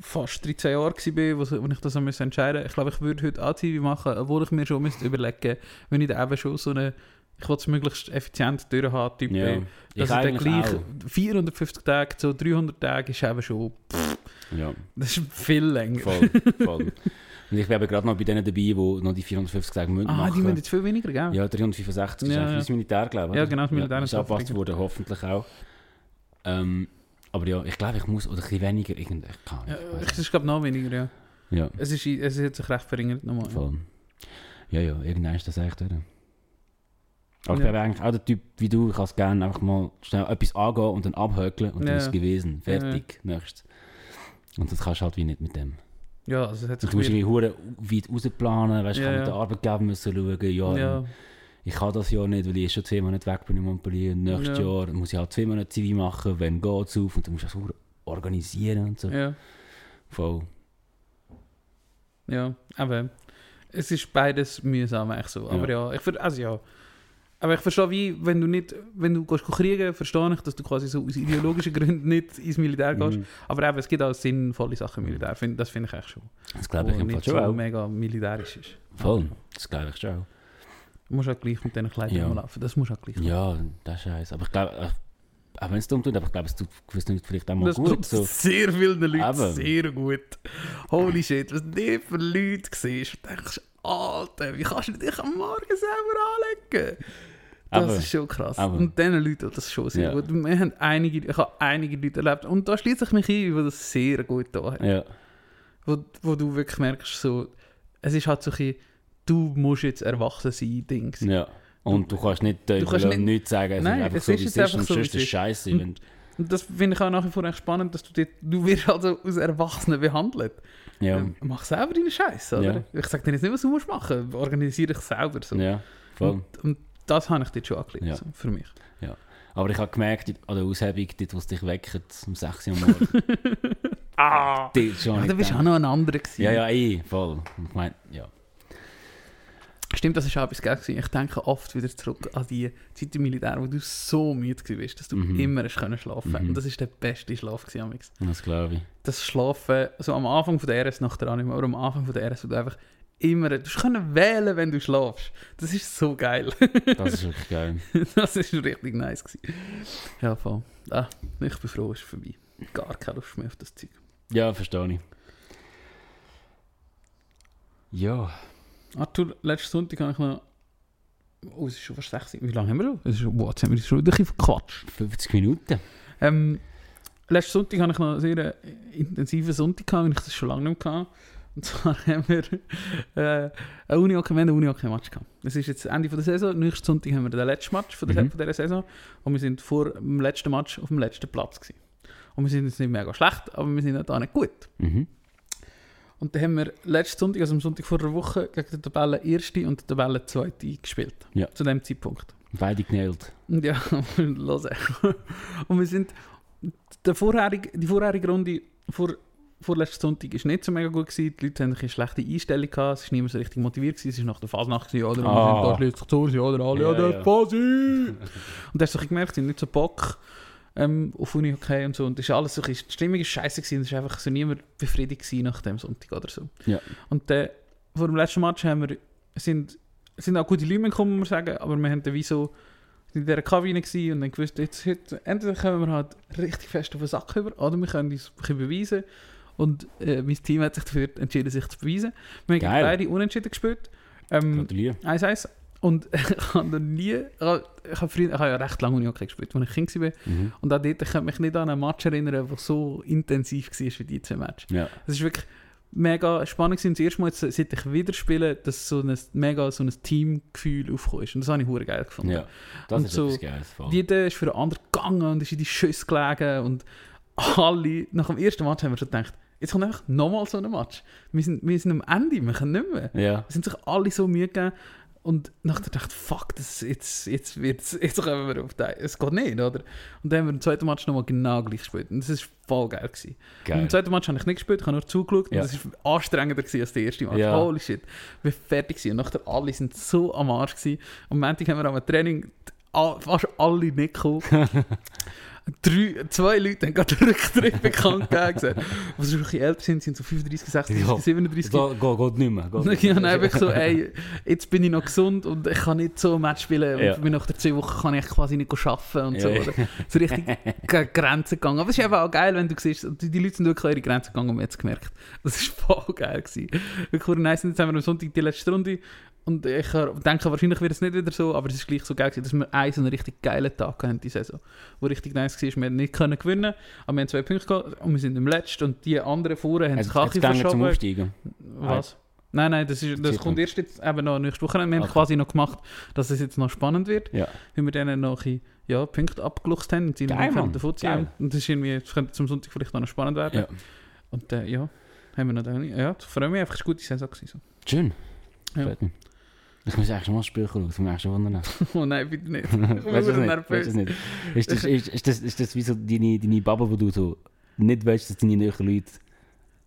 fast 13 Jahren war, wo ich das entscheiden musste. Ich glaube, ich würde heute ATV machen, obwohl ich mir schon müsste überlegen wenn ich da eben schon so eine ich will es möglichst effizient durchhaben, Typ Ja, ich Dass ich dann gleich auch. 450 Tage, so 300 Tage ist eben schon, Ja, das ist viel länger. voll, voll. Und ich bin eben gerade noch bei denen dabei, die noch die 450 Tage müssen Ah, machen die müssen jetzt viel weniger, gell? Ja, 365 ist Ja, eigentlich ja. das Militär, glaube ich. Ja, oder? genau, das Militär ja, ist ist aufregend. worden, hoffentlich auch. Ähm, aber ja, ich glaube, ich muss, oder ein bisschen weniger, ich kann Ja, nicht. ich- ich es ist glaube ich noch weniger, ja. nicht. Es, ist, es hat sich recht verringert nochmal. ja, voll. Ja, ja, irgendwann ist das echt durch. Aber Ja. ich bin eigentlich auch der Typ wie du, ich kann es gerne einfach mal schnell etwas angehen und dann abhökeln und dann Ja. ist es gewesen. Ja, ja. Fertig, nächstes. Und das kannst du halt wie nicht mit dem. Ja, also es hat sich Du musst irgendwie hure weit rausplanen, weißt du, ich Ja, kann mit den Arbeitgeber müssen schauen, ja, ja, ich kann das Jahr nicht, weil ich schon zwei Monate weg bin in Montpellier. Nächstes Ja. Jahr muss ich halt zwei Monate Zivi machen, wenn geht es auf und dann musst du das organisieren und so. ja, Voll. ja, aber es ist beides mühsam eigentlich so. Aber ja, ich ver- also ja. Aber ich verstehe, wie, wenn du nicht, wenn du gehst kriegen, verstehe ich, dass du quasi so aus ideologischen Gründen nicht ins Militär gehst. Mhm. Aber eben, es gibt auch sinnvolle Sachen im Militär. Das finde ich echt schon. Das glaube ich im Fall schon so auch. mega militärisch ist. Voll, das glaube ich schon. Du musst auch gleich mit diesen Kleidern Ja. rumlaufen. Das muss auch gleich. Ja, das ist scheiße. Aber ich glaube, äh, auch wenn es dumm tut, aber ich glaube, es tut gewiss nicht vielleicht auch mal Das gut. tut So. sehr vielen Leuten Eben. sehr gut. Holy shit, was du für Leute siehst, denkst, Alter, wie kannst du dich am Morgen selber anlegen? Das Aber- ist schon krass. aber- Und diesen Leuten das schon sehr Ja. gut. Wir haben einige, ich habe einige Leute erlebt. Und da schließe ich mich ein, die das sehr gut da haben. Ja, Wo, wo du wirklich merkst, so, es ist halt so ein du musst jetzt erwachsen sein, Dings. ja. Und du kannst nicht Teufel kannst nicht- nichts sagen. Es Nein, ist einfach es so, ist jetzt einfach so, ist scheiße. Und- Und das finde ich auch nach wie vor echt spannend, dass du dort, du wirst also als Erwachsener behandelt. Ja, Ähm, mach selber deine Scheiße, oder? Ja. Ich sage dir jetzt nicht, was du musst machen. Organisiere dich selber. So. ja, voll. Und, und das habe ich dort schon angelegt, Ja. so, für mich. Aber ich habe gemerkt, an der Aushebung, dort, wo es dich weckt, um 6 Uhr am Morgen, [laughs] Ah! Ja, ich du bist auch noch ein anderer gewesen. Ja, ja, eh, voll. Ich meine, ja. Stimmt, das ist auch etwas geil. Ich denke oft wieder zurück an die Zeit im Militär, wo du so müde warst, dass du Mhm. immer hast können schlafen Mhm. Und das ist der beste Schlaf gewesen. Das glaube ich. Das Schlafen, so am Anfang von der RS, nach der mehr, aber am Anfang von der RS, wo du einfach immer, du können wählen, wenn du schlafst. Das ist so geil. [laughs] Das ist wirklich geil. [laughs] das ist richtig nice gewesen. Ja, voll. Ah, ich bin froh, es ist vorbei. Gar keine Lust mehr auf das Zeug. Ja, verstehe ich. Ja, Arthur, letzten Sonntag habe ich noch... Oh, es ist schon fast 6 Wie lange haben wir schon? Es ist schon, wow, jetzt haben wir schon wieder ein bisschen verquatscht. 50 Minuten. Ähm, letzten Sonntag hatte ich noch einen sehr äh, intensiven Sonntag, gehabt, weil ich das schon lange nicht mehr hatte. Und zwar [laughs] haben wir äh, einen Unihockey-Match gehabt. Es ist jetzt Ende von der Saison. Nächsten Sonntag haben wir den letzten Match von, der, Mhm. von dieser Saison. Und wir sind vor dem letzten Match auf dem letzten Platz gewesen. Und wir sind jetzt nicht mega schlecht, aber wir sind auch da nicht gut. Mhm. Und dann haben wir letzten Sonntag, also am Sonntag vor einer Woche, gegen die Tabelle Erste und die Tabelle Zweite gespielt. Ja. Zu dem Zeitpunkt. Beide genäht. Ja, [laughs] los. Und wir sind. Der vorherige, die vorherige Runde vor, vorletzten Sonntag war nicht so mega gut. Gewesen. Die Leute hatten eine schlechte Einstellung. Gehabt. Es war niemand so richtig motiviert. Gewesen. Es war nach der Fasnacht. gewesen, Oder? Ah. Wir sind da schließlich zu Hause. Oder alle, ja, Ja, der. Fasi. [laughs] Und da hast du gemerkt, sie haben nicht so Bock ähm, auf Unihockey und so. Und das ist alles so, die Stimmung war scheiße. Gewesen. Es war einfach so niemand befriedigt gewesen nach dem Sonntag oder so. Ja. Und äh, vor dem letzten Match haben wir, sind, sind auch gute Leute gekommen, muss man sagen. Aber wir haben dann wie so in dieser Kabine gewesen und dann gewusst, jetzt, heute, entweder können wir halt richtig fest auf den Sack über, oder wir können uns ein beweisen. Und äh, mein Team hat sich dafür entschieden, sich zu beweisen. Wir haben beide unentschieden gespielt. Ähm, Gratuliere. 1-1. Und [laughs] ich habe noch nie, ich habe, früher, ich habe ja recht lange Unihockey gespielt, als ich Kind war. Mhm. Und auch dort, ich kann mich nicht an einen Match erinnern, der so intensiv war wie die zwei Matches. Ja. Es ist wirklich mega spannend gewesen. Das erste Mal, jetzt, seit ich wieder spiele, dass so ein mega so ein Teamgefühl aufgekommen ist. Und das habe ich hure geil gefunden. ja, das Und ist so Geiles. Jeder ist für den anderen gegangen und ist in die Schüsse gelegen. Und alle, nach dem ersten Match haben wir schon gedacht, jetzt kommt einfach nochmal so ein Match. Wir sind, wir sind am Ende, wir können nicht mehr. Ja, Es sind sich alle so Mühe gegeben. Und nachher dachte ich, fuck, das, jetzt, jetzt, wird's, jetzt kommen wir auf den. Es geht nicht, oder? Und dann haben wir im zweiten Match nochmal genau gleich gespielt. Und das war voll geil. Gewesen. Und geil. Im zweiten Match habe ich nicht gespielt, ich habe nur zugeschaut. Ja. Und das war anstrengender gewesen als der erste Match. Ja. Holy shit. Wir waren fertig gewesen. Und nachher alle sind so am Arsch gewesen. Am Montag haben wir am Training fast alle nicht gekommen. [laughs] Drei, zwei Leute haben gerade den Rücktritt bekannt gegeben. Was schon ein bisschen älter sind, sind so 35, 36, Ja. 37. Geht, geht, geht nicht mehr. Geht Und ich habe einfach so, ey, jetzt bin ich noch gesund und ich kann nicht so ein Match spielen. Ja. Und nach der zwei Wochen kann ich quasi nicht arbeiten und so. Ja. Oder? So richtig [laughs] Grenzen gegangen. Aber es ist eben auch geil, wenn du siehst, die, Leute sind wirklich an ihre Grenzen gegangen und man hat es gemerkt. Das war voll geil. Gewesen. Wirklich nice. Jetzt haben wir am Sonntag die letzte Runde. Und ich denke, wahrscheinlich wird es nicht wieder so, aber es ist gleich so geil, dass wir einen so einen richtig geilen Tag hatten, die Saison. Wo richtig nice war. Wir haben nicht können gewinnen, aber wir haben zwei Punkte gehabt und wir sind im Letzten. Und die anderen vorne haben Es bisschen geht zum verschoben. Aufsteigen. Was? Nein, nein, das, ist, das kommt erst jetzt eben noch nächste Woche. Wir haben Okay. quasi noch gemacht, dass es jetzt noch spannend wird, Ja. weil wir dann noch ein ja, Punkte abgeluchst haben und sie noch Mann. davon ziehen. Geil. Und das ist irgendwie, das könnte zum Sonntag vielleicht auch noch spannend werden. ja. Und äh, ja, haben wir noch dann, ja, freue mich einfach, es war eine gute Saison. Gewesen, Schön. Ja. Freut mich. Ich muss eigentlich schon mal ein Spiel schauen, zum nächsten Wundern. Oh nein, bitte nicht. das bin nervös. Weißt du das nicht? Ist das, ist, ist, das, ist das wie so deine, deine Bubble, wo du so nicht weißt, dass deine neuen Leute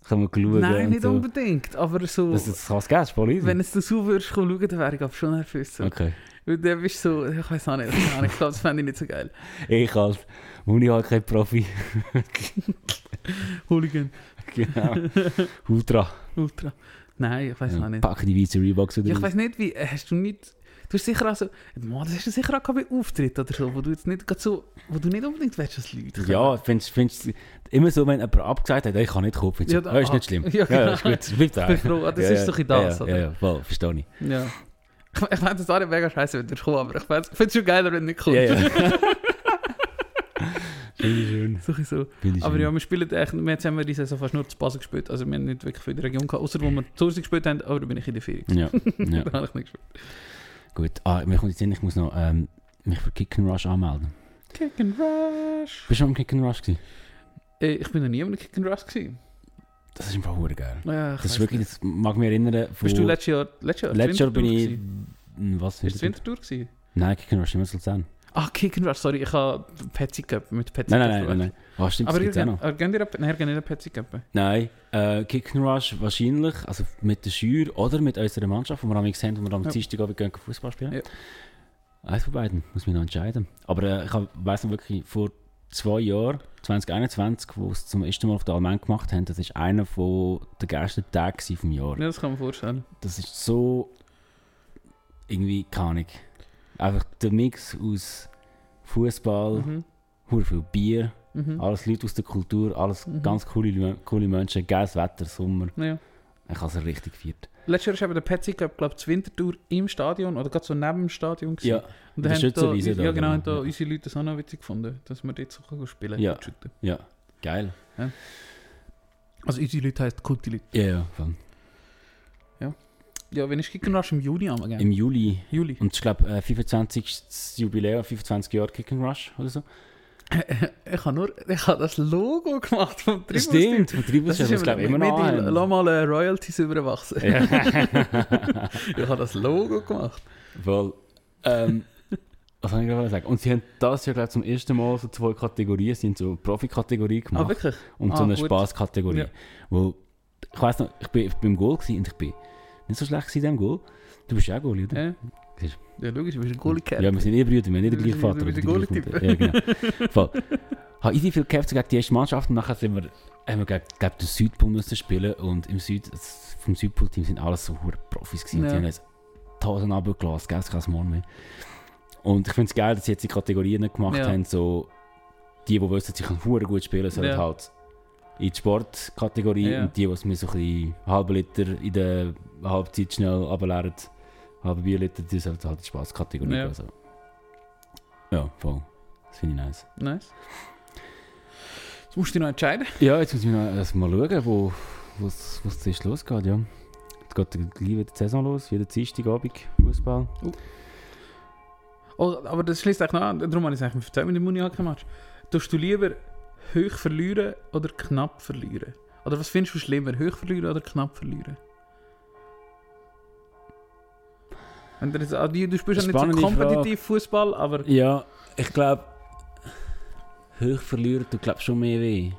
kommen schauen Nein, nicht so. unbedingt, aber so, Das, das kann es geben, das ist voll easy. wenn es du so würdest schauen, dann wäre ich aber schon nervös. So. Okay. Weil dann bist du so, ich weiß auch nicht, Ahnung, ich glaube, das fände ich nicht so geil. Ich als Uni-Hockey-Profi. Hooligan, [laughs] genau. Ultra. Ultra. Nein, ich weiß Ja, nicht. Pack die weiße Reeboks oder Ja, ich weiß nicht, wie. äh, Hast du nicht. Du hast sicher auch so, Mann, das hast du sicher auch bei Auftritt oder so, wo du jetzt nicht so, wo du nicht unbedingt willst, dass Leute kommen. Ja, findest findest immer so, wenn jemand abgesagt hat, ich kann nicht kommen, findest Ja, du, ja, ist ah, nicht schlimm. ja, genau. ist gut, es bleibt da. Ich bin froh, ah, das ja, ist ja, doch in das, ja, oder? Ja, ja, voll, verstehe ich. Ja. Ich, fände das auch mega scheiße, wenn du kommst, aber ich fände es schon geiler, wenn du nicht kommst. Ja, ja. [laughs] Finde ich schön. So ein bisschen so. Finde ich Aber schön. ja, wir spielen echt, wir jetzt haben wir die Saison fast nur zu Basel gespielt, also wir haben nicht wirklich für die Region gehabt, außer wo wir zu Hause gespielt haben, aber da bin ich in der Ferien. Ja, ja. [laughs] da habe ich nicht gespielt. Gut. Ah, mir kommt jetzt Sinn, ich muss noch ähm, mich für Kick and Rush anmelden. Kick and Rush. Bist du am Kick and Rush gewesen? Äh, ich bin noch nie am Kick and Rush gewesen. Das ist einfach hure geil. Ja, Das ist wirklich, das mag mich erinnern. Von, Bist du letztes Jahr, letztes Jahr, letztes Jahr bin ich... Was Ist ist Wintertour gewesen? Nein, Kick and Rush immer Luzern. Ah, Kick and Rush, sorry, ich habe Petsy Cup mit Petsy Nein, nein, Cup nein, nein, nein. Ah, stimmt, Aber das ihr gibt's auch noch. gehen ihr nein, ihr geht nicht Petsy Cup. Nein, äh, Kick and Rush wahrscheinlich, also mit der Schür oder mit unserer Mannschaft, die wir am haben, wo wir am Ja. Dienstagabend gehen Fußball spielen. Ja. Eins von beiden, muss mich noch entscheiden. Aber äh, ich weiss noch wirklich, vor zwei Jahren, 2021, wo es zum ersten Mal auf der Allgemein gemacht haben, das war einer von der geilsten Tage vom Jahr. Ja, das kann man vorstellen. Das ist so irgendwie keine Ahnung. Einfach der Mix aus Fußball, Mhm. viel Bier, Mhm. alles Leute aus der Kultur, alles Mhm. ganz coole, coole Menschen, geiles Wetter, Sommer. Ja. Ich habe es richtig gefeiert. Letztes Jahr eben der Petsy Cup, glaube ich, zur Wintertour im Stadion oder gerade so neben dem Stadion. gewesen. Ja, Und da der haben da, ja, genau, genau. haben da Ja. unsere Leute das auch noch witzig gefunden, dass wir dort so können spielen Ja. mit Shooten. ja, geil. Also unsere Leute heisst gute Leute. Ja, ja, voll. Ja, wenn ich Kick Rush im Juni am Im Juli. Juli. Und ich glaube, äh, 25. Jubiläum, 25 Jahre Kick Rush oder so. [laughs] ich habe nur ich habe das Logo gemacht vom Tribus-Team. stimmt, von Tribus Das haben ist wir glaube immer noch an. Lass mal äh, Royalties überwachsen. Ja. [laughs] ich habe das Logo gemacht. Voll. Ähm, was soll ich gerade sagen? Und sie haben das Jahr glaub, zum ersten Mal so zwei Kategorien, haben so Profikategorie Ah, gemacht wirklich? und Ah, so eine. Spaßkategorie. Ja. Wo, ich weiss noch, ich bin, ich bin im Goal und ich bin nicht so schlecht in diesem Goal. Du bist ja auch Goalie, oder? Ja. Siehst ja, logisch, du bist ein Goalie-Cat. Ja, wir sind eh Brüder, wir haben nicht den gleichen Vater. du bist die Goalie-Typ. Ja, genau. Voll. Habe easy viel gehabt gegen die erste Mannschaft und nachher sind wir, haben wir gegen, gegen den Südpol müssen spielen und im Süd, das- vom Südpol-Team sind alles so hure Profis gewesen. Ja. Die haben uns tausend runtergelassen, gell, kein Morgen mehr. Und ich finde es geil, dass sie jetzt die Kategorien gemacht Ja. haben, so die, die wissen, sie können gut spielen, sollen Ja. halt in die Sportkategorie Ja. und die, die es mir so ein bisschen halben Liter in der Halbzeit schnell runterleeren, halben Bierliter, die sollen halt die Spaßkategorie Ja. gehen. So. Ja, voll. Das finde ich nice. Nice. Jetzt musst du dich noch entscheiden. Ja, jetzt muss ich noch erst mal schauen, wo was was zuerst losgeht, ja. Jetzt geht gleich wieder die Saison los, wieder Dienstagabend, Fußball. Oh, aber das schließt eigentlich noch an. Darum habe ich es eigentlich erzählt mit dem Muni-Hockey-Match. Tust du lieber hoch verlieren oder knapp verlieren? Oder was findest du schlimmer, hoch verlieren oder knapp verlieren? Wenn du, jetzt, ah, du, du spielst ja nicht so kompetitiv Fußball, aber. Ja, ich glaube, hoch verlieren, du glaubst schon mehr weh.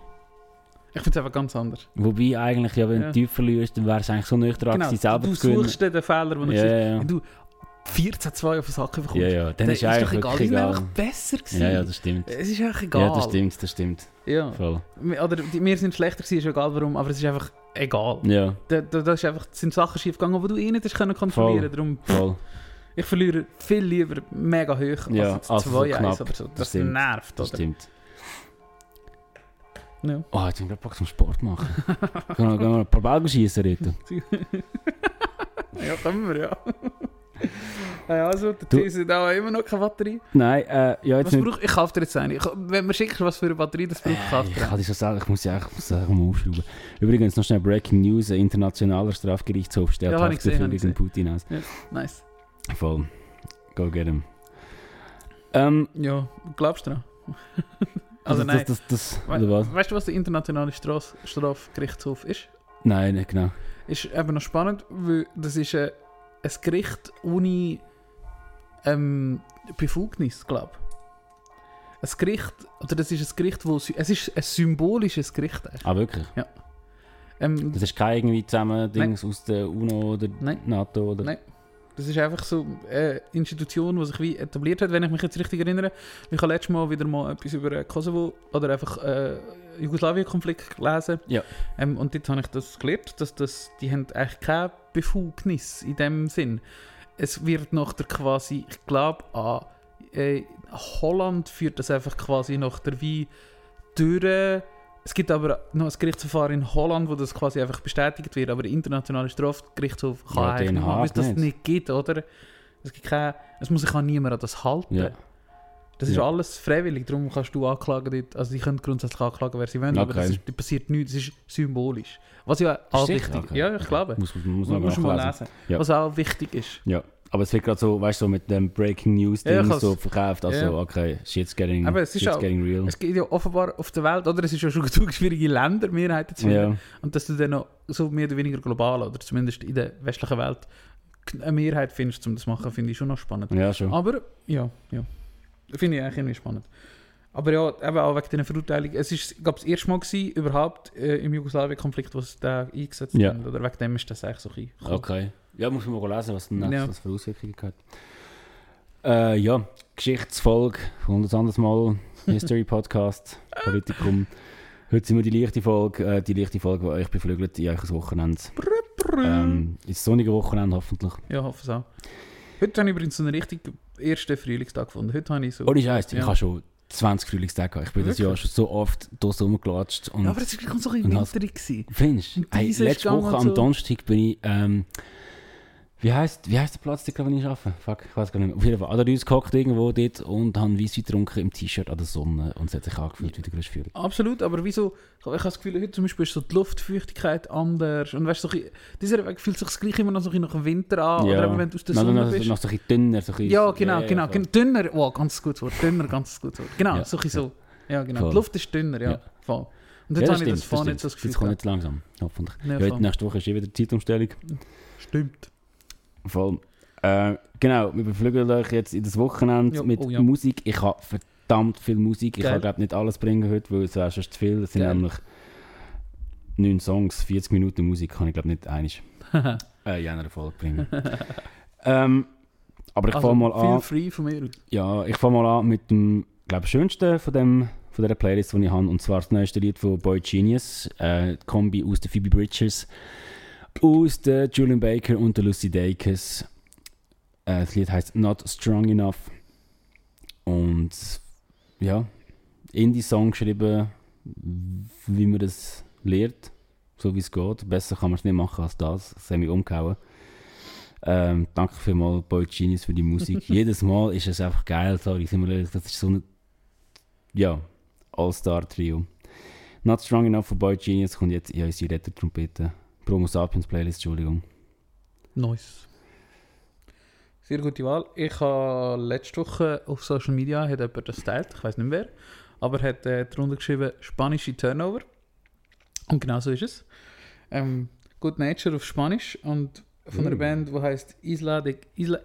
Ich finde es einfach ganz anders. Wobei eigentlich, ja, wenn ja. du tief verlierst, dann wäre es eigentlich so nüchtern, genau, dass sie selber du zu. Du suchst den Fehler, wo du ja, ja. du, 14 2 auf den Sack bekommt. Ja, ja, dann ist es doch egal. Die sind einfach besser gewesen. Ja, ja, das stimmt. Es ist einfach egal. Ja, das stimmt, das stimmt. Ja. Voll. Oder wir sind schlechter gewesen, ist egal warum, aber es ist einfach egal. Ja. Da, da, da ist einfach, sind Sachen schief gegangen, die du eh nicht hast können kontrollieren können. Voll. Ich verliere viel lieber mega hoch ja, als 2-1, also so. Das, stimmt. nervt, Das oder? stimmt. Ja. Oh, jetzt sind wir gerade zum Sport machen. Gehen wir ein paar Balgen schießen, [laughs] ja, können wir, ja. [laughs] ja, also, der Du- Tee hat auch immer noch keine Batterie. Nein, äh, ja, jetzt Was brauch, ich kaufe dir jetzt eine. Ich, wenn mir schickst, was für eine Batterie das braucht, Äh, kaufe ich ich dir dich schon sagen, ich muss ja ich muss sagen, mal aufschrauben. Übrigens noch schnell Breaking News: Ein internationaler Strafgerichtshof stellt Ja, ich hab ich gegen Putin aus. Nice. Voll. Go get him. Ähm, Ja, glaubst du dran? [laughs] also, also nein. das, das, das, We oder was? Weißt du, was der internationale Straf Strafgerichtshof ist? Nein, nicht genau. Ist eben noch spannend, weil das ist äh, ein Gericht ohne ähm, Befugnis, glaube ich. Ein Gericht, oder das ist ein Gericht, wo es ist ein symbolisches Gericht. eigentlich. Ah, wirklich? Ähm, Das ist kein irgendwie zusammen Dings aus der UNO oder Nein. NATO oder. Nein. Das ist einfach so eine Institution, die sich wie etabliert hat, wenn ich mich jetzt richtig erinnere. Ich habe letztes Mal wieder mal etwas über äh, Kosovo oder einfach äh, Jugoslawien-Konflikt gelesen. Ja. Ähm, und dort habe ich das gelernt, dass das, die haben eigentlich keine Befugnis in dem Sinn. es wird nach der quasi, ich glaube, an äh, Holland führt das einfach quasi nach der wie durch. Es gibt aber noch ein Gerichtsverfahren in Holland, wo das quasi einfach bestätigt wird, aber der internationale Strafgerichtshof kann Ja, eigentlich machen, weil es das nicht. gibt, oder? Es, gibt keine, es muss sich auch niemand an das halten. Ja. Das ist Ja. alles freiwillig, darum kannst du anklagen dort. Also die können grundsätzlich anklagen, wer sie wollen, aber Okay. das ist, passiert nichts, das ist symbolisch. Was ja auch wichtig Okay. Ja, ich glaube. Muss, muss, muss Muss, man lesen. Ja. Was auch wichtig ist. Ja, aber es wird gerade so, weißt du, so mit dem Breaking News Ja, so verkauft. Also, Ja. okay, shit's getting, Aber es ist shit's auch- getting real. Es gibt ja offenbar auf der Welt, oder? Es ist ja schon [laughs] zu schwierige Länder, Mehrheiten zu finden. Ja, Und dass du dann noch so mehr oder weniger global, oder zumindest in der westlichen Welt, eine Mehrheit findest, um das zu machen, finde ich schon noch spannend. ja, schon. Aber, ja, ja. Finde ich eigentlich irgendwie spannend. Aber ja, eben auch wegen dieser Verurteilung. Es ich glaube, das erste Mal gewesen, überhaupt äh, im Jugoslawien-Konflikt, wo sie da eingesetzt Ja. haben. Oder wegen dem ist das eigentlich so ein. Okay. Ja, muss man mal lesen, was denn Ja. was für Auswirkungen hat. Äh, ja, Geschichtsfolge, 100 anderes Mal, History Podcast, [laughs] Politikum. Heute sind wir die leichte Folge, äh, die leichte Folge, die euch beflügelt in euch Wochenende. Ähm, ins sonnige Wochenende hoffentlich. Ja, hoffe es auch. Heute habe ich übrigens so einen richtig ersten Frühlingstag gefunden. Heute habe ich so... Ohne Scheiß, ich Ja. habe schon 20 Frühlingstage. Ich bin das Wirklich? Jahr schon so oft draussen rumgelatscht. Und ja, aber es war so ein bisschen winterig. Findest du? Letzte Woche am so. Donnerstag bin ich, ähm, wie heisst, wie heisst der Platz, den ich arbeite? Fuck, ich weiß gar nicht mehr. Auf jeden Fall, an der gehockt irgendwo dort und habe Weisswein getrunken im T-Shirt an der Sonne und es hat sich angefühlt wie der größte Führer. Absolut, aber wieso? Ich habe das Gefühl, heute zum Beispiel ist so die Luftfeuchtigkeit anders. Und weißt du, so dieser Weg fühlt sich das gleich immer noch so nach Winter an. Oder eben, wenn du aus der Sonne noch, bist. noch so ein bisschen dünner. So ein Ja, genau, genau. voll. gen- Dünner, oh, ganz gutes Wort. Dünner, ganz gutes Wort. Genau, Ja, so ein bisschen so. Ja, genau. Voll. Die Luft ist dünner, ja. Ja. Voll. Und Ja, jetzt das habe ich das das nicht so das. Gefühl. Jetzt kommt nicht langsam, hoffentlich. Ja, Ja, nächste Woche ist eh wieder Zeitumstellung. Stimmt. Voll. Äh, genau, wir beflügeln euch jetzt in das Wochenende Ja, mit oh ja. Musik. Ich habe verdammt viel Musik. Ich Geil. kann glaube nicht alles bringen heute, weil es wäre schon zu viel. Es sind Geil. nämlich 9 Songs, 40 Minuten Musik kann ich glaube nicht einig [laughs] äh, in einer Folge bringen. [laughs] ähm, aber ich also, fange mal viel an. free von mir. Ja, ich fange mal an mit dem glaube schönsten von dem von der Playlist, die ich habe, und zwar das neueste Lied von Boy Genius, äh, die Kombi aus der Phoebe Bridgers, aus der Julian Baker und der Lucy Dacus. Äh, das Lied heißt Not Strong Enough und ja, Indie-Song geschrieben, wie man das lernt, so wie es geht. Besser kann man es nicht machen als das. Das hat mich umgehauen. Ähm, danke vielmals Boy Genius für die Musik. [laughs] Jedes Mal ist es einfach geil. Sorry, sind wir ehrlich, das ist so ein ja, All-Star-Trio. Not Strong Enough von Boy Genius kommt jetzt in unsere Retro-Trompete. Promo Sapiens Playlist, Entschuldigung. Nice. Sehr gute Wahl. Ich habe letzte Woche auf Social Media hat jemand das geteilt, ich weiß nicht mehr wer, aber hat äh, darunter geschrieben spanische Turnover. Und genau so ist es. Ähm, Good Nature auf Spanisch und von einer Mm. Band, die heißt Isla de Isla.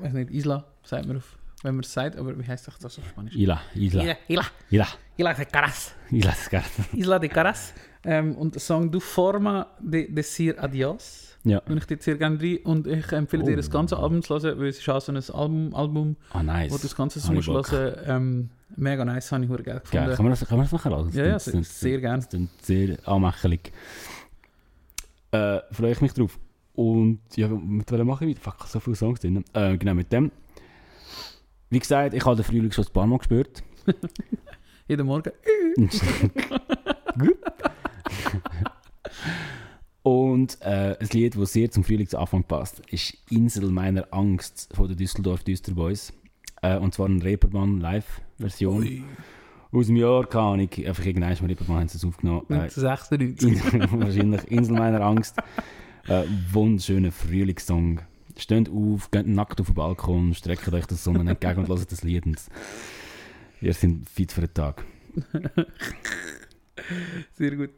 weiß nicht, Isla, sagt man auf, wenn man es sagt, aber wie heißt das auf Spanisch? Isla, Isla, Isla, Ila, Isla de Caras. Ila, das geht. Isla de Caras. Ähm, und der Song Du Forma de Decir Adios. Ja. Und ich dort sehr gerne rein. Und ich empfehle dir Oh. das ganze Album zu hören, weil es ist auch so ein Album, Album Ah, nice. wo du das ganze ich musst hören. Ähm, mega nice, habe ich geil Geil. gefunden. Kann man das, kann man das nachher hören? Das Ja, ja, sehr, sehr gerne. Das klingt sehr anmächelig. Äh, freue ich mich drauf. Und ja, mit welchem mache ich weiter? Fuck, so viele Songs drin. Äh, genau, mit dem. Wie gesagt, ich habe den Frühling schon ein paar Mal gespürt. [laughs] Jeden Morgen. [laughs] [laughs] Und äh, ein Lied, das sehr zum Frühlingsanfang passt, ist Insel meiner Angst von den Düsseldorf Düsterboys. Äh, und zwar eine Reeperbahn Live-Version aus dem Jahr, keine Ahnung, einfach irgendein Mal Reeperbahn haben sie es aufgenommen. Äh, 96. In- [laughs] wahrscheinlich Insel meiner Angst. Äh, wunderschöner Frühlingssong. Steht auf, geht nackt auf den Balkon, streckt euch das Sonne entgegen und hört das Lied. Und ihr seid fit für den Tag. [laughs] Sehr gut.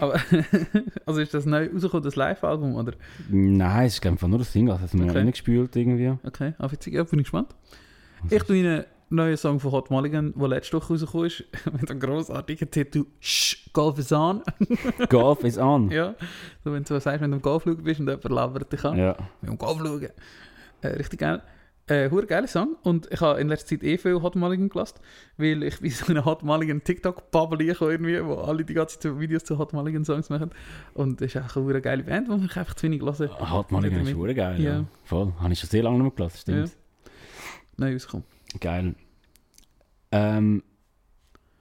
Aber, [laughs] also ist das neu rausgekommen, das Live-Album, oder? Nein, es ist einfach nur ein Single. Das haben wir Okay. reingespült irgendwie. Okay, ah, witzig. Ja, bin ich gespannt. Ich tue Ihnen einen neuen Song von Hot Mulligan, der letzte Woche rausgekommen ist, [laughs] mit einem grossartigen Titel «Shh, Golf is on». [laughs] Golf is on. ja, so wenn du so sagst, wenn du am Golf schauen bist und jemand labert dich an. Ja. Wir haben Golf schauen. Äh, richtig geil. Äh, hure geiler Song. Und ich habe in letzter Zeit eh viel Hot Mulligan gelassen, weil ich bin so eine Hot Mulligan TikTok-Bubble irgendwie, wo alle die ganze Zeit Videos zu Hot Mulligan Songs machen. Und es ist auch eine hure geile Band, die ich einfach zu wenig höre. Hat man ist schon geil. Ja. Ja. Voll. Habe ich schon sehr lange nicht mehr gelassen, stimmt. Neu rausgekommen. Geil. Ähm,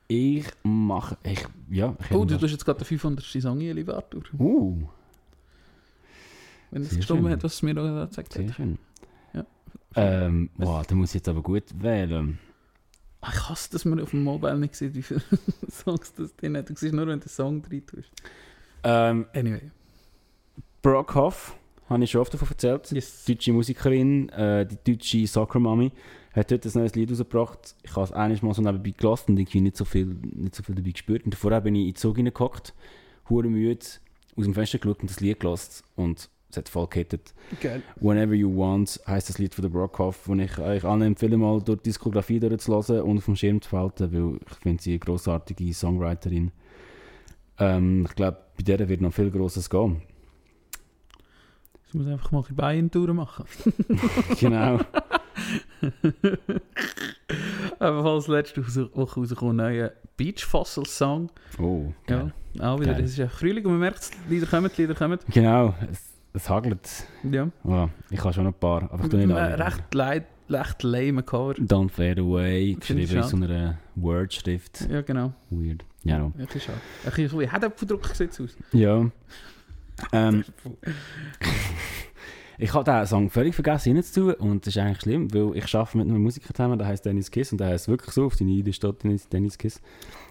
ich mache. Ich, ja, ich Oh, du tust jetzt gerade den 500. Song hier, lieber Arthur. Uh, Wenn es Sehr schön. hat, was es mir gezeigt sehr hat. schön. Ähm, wow, da muss ich jetzt aber gut wählen. Ah, Ich hasse, dass man auf dem Mobile nicht sieht, wie viele [laughs] Songs das drin hat. Du siehst nur, wenn du den Song drin tust. Ähm, Anyway. Brock Hoff, habe ich schon oft davon erzählt. Yes. deutsche Musikerin, äh, die deutsche Soccer Mami, hat heute ein neues Lied rausgebracht. Ich habe es einiges mal so nebenbei gelassen und irgendwie nicht so viel, nicht so viel dabei gespürt. Und vorher bin ich in den Zug reingehockt, hure müde, aus dem Fenster geschaut und das Lied gelassen und es hat voll gehittet. Geil. Whenever You Want heisst das Lied von der Brockhoff, wo ich euch allen empfehle, mal durch die Diskografie durchzulassen und dem Schirm zu behalten, weil ich finde sie eine grossartige Songwriterin. Ähm, ich glaube, bei der wird noch viel Grosses gehen. Ich muss einfach mal die Beine machen. [laughs] genau. [laughs] Ebenfalls letzte Woche rausgekommen, ein neuer Beach Fossil Song. Oh, geil. Ja, auch wieder. Geil. Es ist ja Frühling und man merkt, es, die Lieder kommen, die Lieder kommen. Genau, es, es hagelt. Ja. Oh, ich habe schon ein paar, aber ich tue nicht alle. recht, leid, recht lame Cover. Don't Fade Away, ich geschrieben in so einer Word-Schrift. Ja, genau. Weird. Ja, no. Ja, ist schade. Ein bisschen Herdäpfeldruck sieht aus. ja. Ähm, [laughs] ich habe diesen Song völlig vergessen reinzutun und das ist eigentlich schlimm, weil ich arbeite mit einem Musiker zusammen, der heißt Dennis Kiss und der heißt wirklich so, auf deine Idee steht Dennis, Dennis Kiss.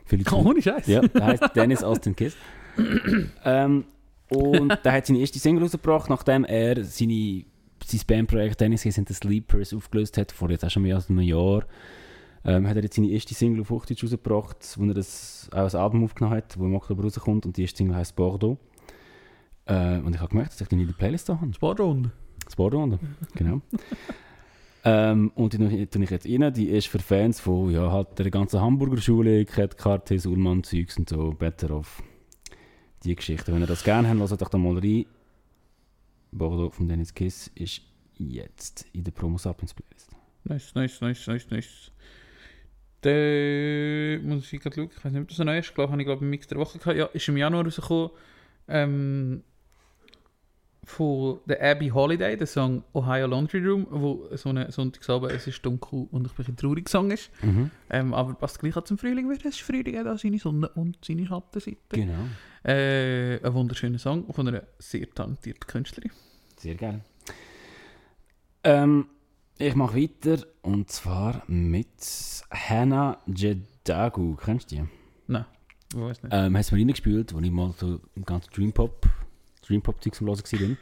Vielleicht Ohne Scheiß. Ja, der heißt Dennis Austin Kiss. [laughs] ähm, und [laughs] der hat seine erste Single rausgebracht, nachdem er seine, sein Bandprojekt Dennis and the Sleepers aufgelöst hat, vor jetzt auch schon mehr als einem Jahr. Ähm, hat er jetzt seine erste Single auf Hochdeutsch rausgebracht, wo er das, auch ein Album aufgenommen hat, wo im Oktober rauskommt und die erste Single heißt Bordeaux. Äh, und ich habe gemerkt, dass ich die in der Playlist da habe. Sportrunde. Das Bordeaux, genau. [laughs] ähm, und die tue ich jetzt rein. Die ist für Fans von ja, halt der ganzen Hamburger Schule, Cat Karte, Ullmann, Zeugs und so, Better of die Geschichte. Wenn ihr das gerne habt, lasst euch da mal rein. Bordeaux von Dennis Kiss ist jetzt in der Promo Sapiens Playlist. Nice, nice, nice, nice, nice. Der muss ich gerade schauen, ich weiß nicht, ob das neu ist. Ich glaube, habe ich glaube im Mix der Woche gehabt. Ja, ist im Januar rausgekommen. Ähm, von der Abby Holiday, der Song Ohio Laundry Room, wo so eine Sonntagsabend, es ist dunkel und ich bin ein traurig Song ist. Mhm. Ähm, aber passt gleich auch zum Frühling, weil es ist Frühling, hat auch seine Sonne und seine Schattenseite. Genau. Äh, ein wunderschöner Song von einer sehr talentierten Künstlerin. Sehr geil. Ähm, ich mache weiter und zwar mit Hannah Jedagu. Kennst du die? Nein, ich weiß nicht. Ähm, hast du mir reingespielt, als ich mal so im ganzen Dream Pop, Dream Pop Zeug am Hören war.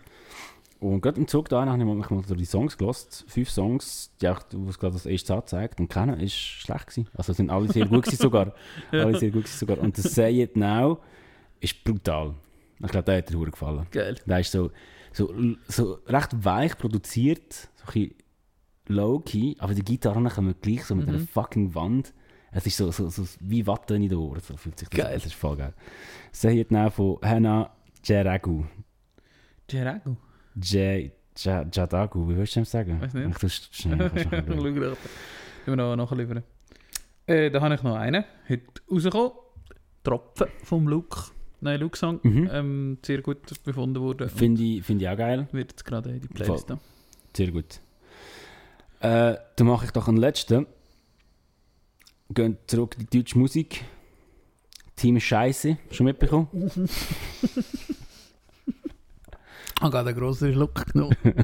Und gerade im Zug da habe ich mal, mal so die Songs gelost. Fünf Songs, die auch, wo es gerade das erste anzeigt. Und keiner ist schlecht gewesen. Also sind alle sehr gut gewesen sogar. [laughs] Alle sehr gut gewesen sogar. Und das Say It Now ist brutal. Ich glaube, der hat dir gefallen. Geil. Der ist so, so, so recht weich produziert, so ein low-key, aber die Gitarren kommen gleich so mit Mhm. einer fucking Wand. Es ist so, so, so wie Watte in den Ohren, so fühlt sich das Geil. an. Das ist voll geil. Say It Now von Hannah Jeragu. Jerago. J. Ja- Jadagu, wie willst du dem sagen? Weiß nicht. Ich tu's schnell. [laughs] ich. Wir noch nachliefern. Äh, da habe ich noch einen. Heute rausgekommen. Tropfen vom Luke. Nein, Luke-Song. Mhm. Ähm, sehr gut befunden worden. Finde ich, find ich auch geil. Wird jetzt gerade in die Playlist. Sehr gut. Äh, dann mache ich doch einen letzten. Gehen zurück in die deutsche Musik. Team Scheiße, schon mitbekommen? Ich [laughs] habe gerade einen grossen Schluck genommen. [laughs]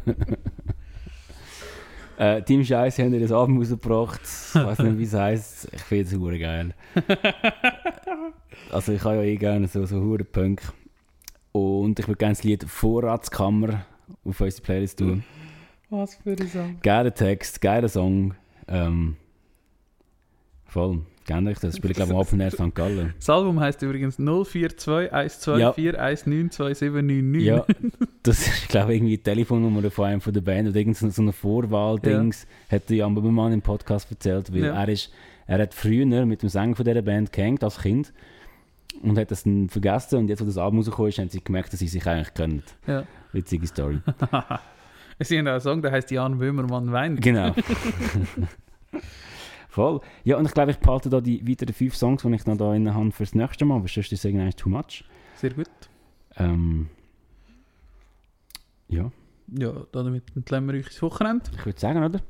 Äh, Team Scheiße haben ihr das Album rausgebracht. Ich weiß nicht, wie es heisst. Ich finde es geil. [laughs] also ich habe ja eh gerne so, so hure Punk. Und ich würde gerne das Lied Vorratskammer auf unsere Playlist tun. Was für ein Song. Geiler Text, geiler Song. Ähm, voll. Gerne ich das. Spiele glaube ich am Open Air St. Gallen. Das Album heisst übrigens 042124192799. Ja, das ist glaube ich irgendwie die Telefonnummer von einem von der Band oder irgend so eine Vorwahl-Dings. Hat der Jan Böhmermann im Podcast erzählt, weil Ja. er ist, er hat früher mit dem Sänger von dieser Band gehängt als Kind und hat das dann vergessen und jetzt, wo das Album rausgekommen ist, haben sie gemerkt, dass sie sich eigentlich kennen. Ja. Witzige Story. [laughs] Sie haben auch einen Song, der heißt Jan Böhmermann weint. Genau. [laughs] Voll. Ja, und ich glaube, ich behalte da die weiteren fünf Songs, die ich dann da in der Hand fürs nächste Mal, aber sonst ist es eigentlich too much. Sehr gut. Ähm, ja, Ja, damit entlassen wir euch ins Wochenende. ich würde sagen, oder?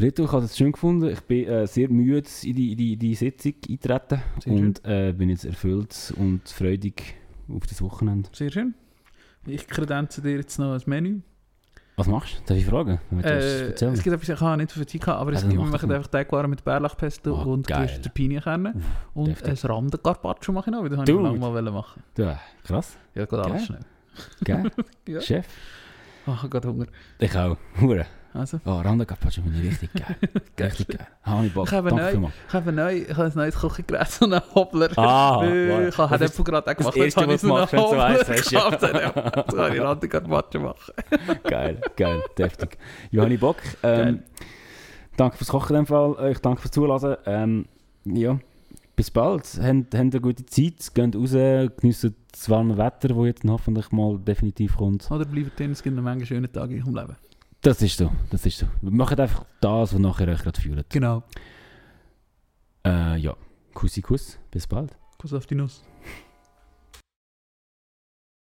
Rito, ich habe es schön gefunden. Ich bin äh, sehr müde in die, in die, in die Sitzung eintreten und äh, bin jetzt erfüllt und freudig auf das Wochenende. Sehr schön. Ich kredenze dir jetzt noch ein Menü. Was machst du? Darf ich fragen? Äh, es gibt etwas, ich habe nicht so viel Zeit gehabt, aber es Also, gibt, wir mach machen einfach Teigwaren mit Bärlachpesto Oh, und geil. geröstete Pinienkerne. Uff, Und deftig. ein Rande Carpaccio mache ich noch, weil das habe ich lange mal machen. Ja, krass. Ja, geht alles schnell. Geil. [laughs] Ja. Chef. Oh, ich habe gerade Hunger. Ich auch. Hure. Also, Oh, Randa Carpaccio finde ich richtig geil. richtig geil. Habe ich Bock. Ich habe neu- ich habe, neu, ich habe ein neues so einen Hoppler. Ah, wow. ich habe Äpfel gerade auch gemacht. das Erste, was du machst, wenn du hast, ja. Jetzt kann ich machen. geil, geil, deftig. Ich Bock. Ähm, danke fürs Kochen in dem Fall. Ich danke fürs Zulassen. Ähm, ja, bis bald. Habt, eine gute Zeit. Geht raus, geniessen das warme Wetter, das jetzt hoffentlich mal definitiv kommt. Oder bleibt drin, es gibt noch manche schöne Tage in eurem Leben. Das ist so, das ist so. Wir machen einfach das, was nachher euch gerade fühlt. Genau. Äh, ja, Kussi Kuss. Bis bald. Kuss auf die Nuss.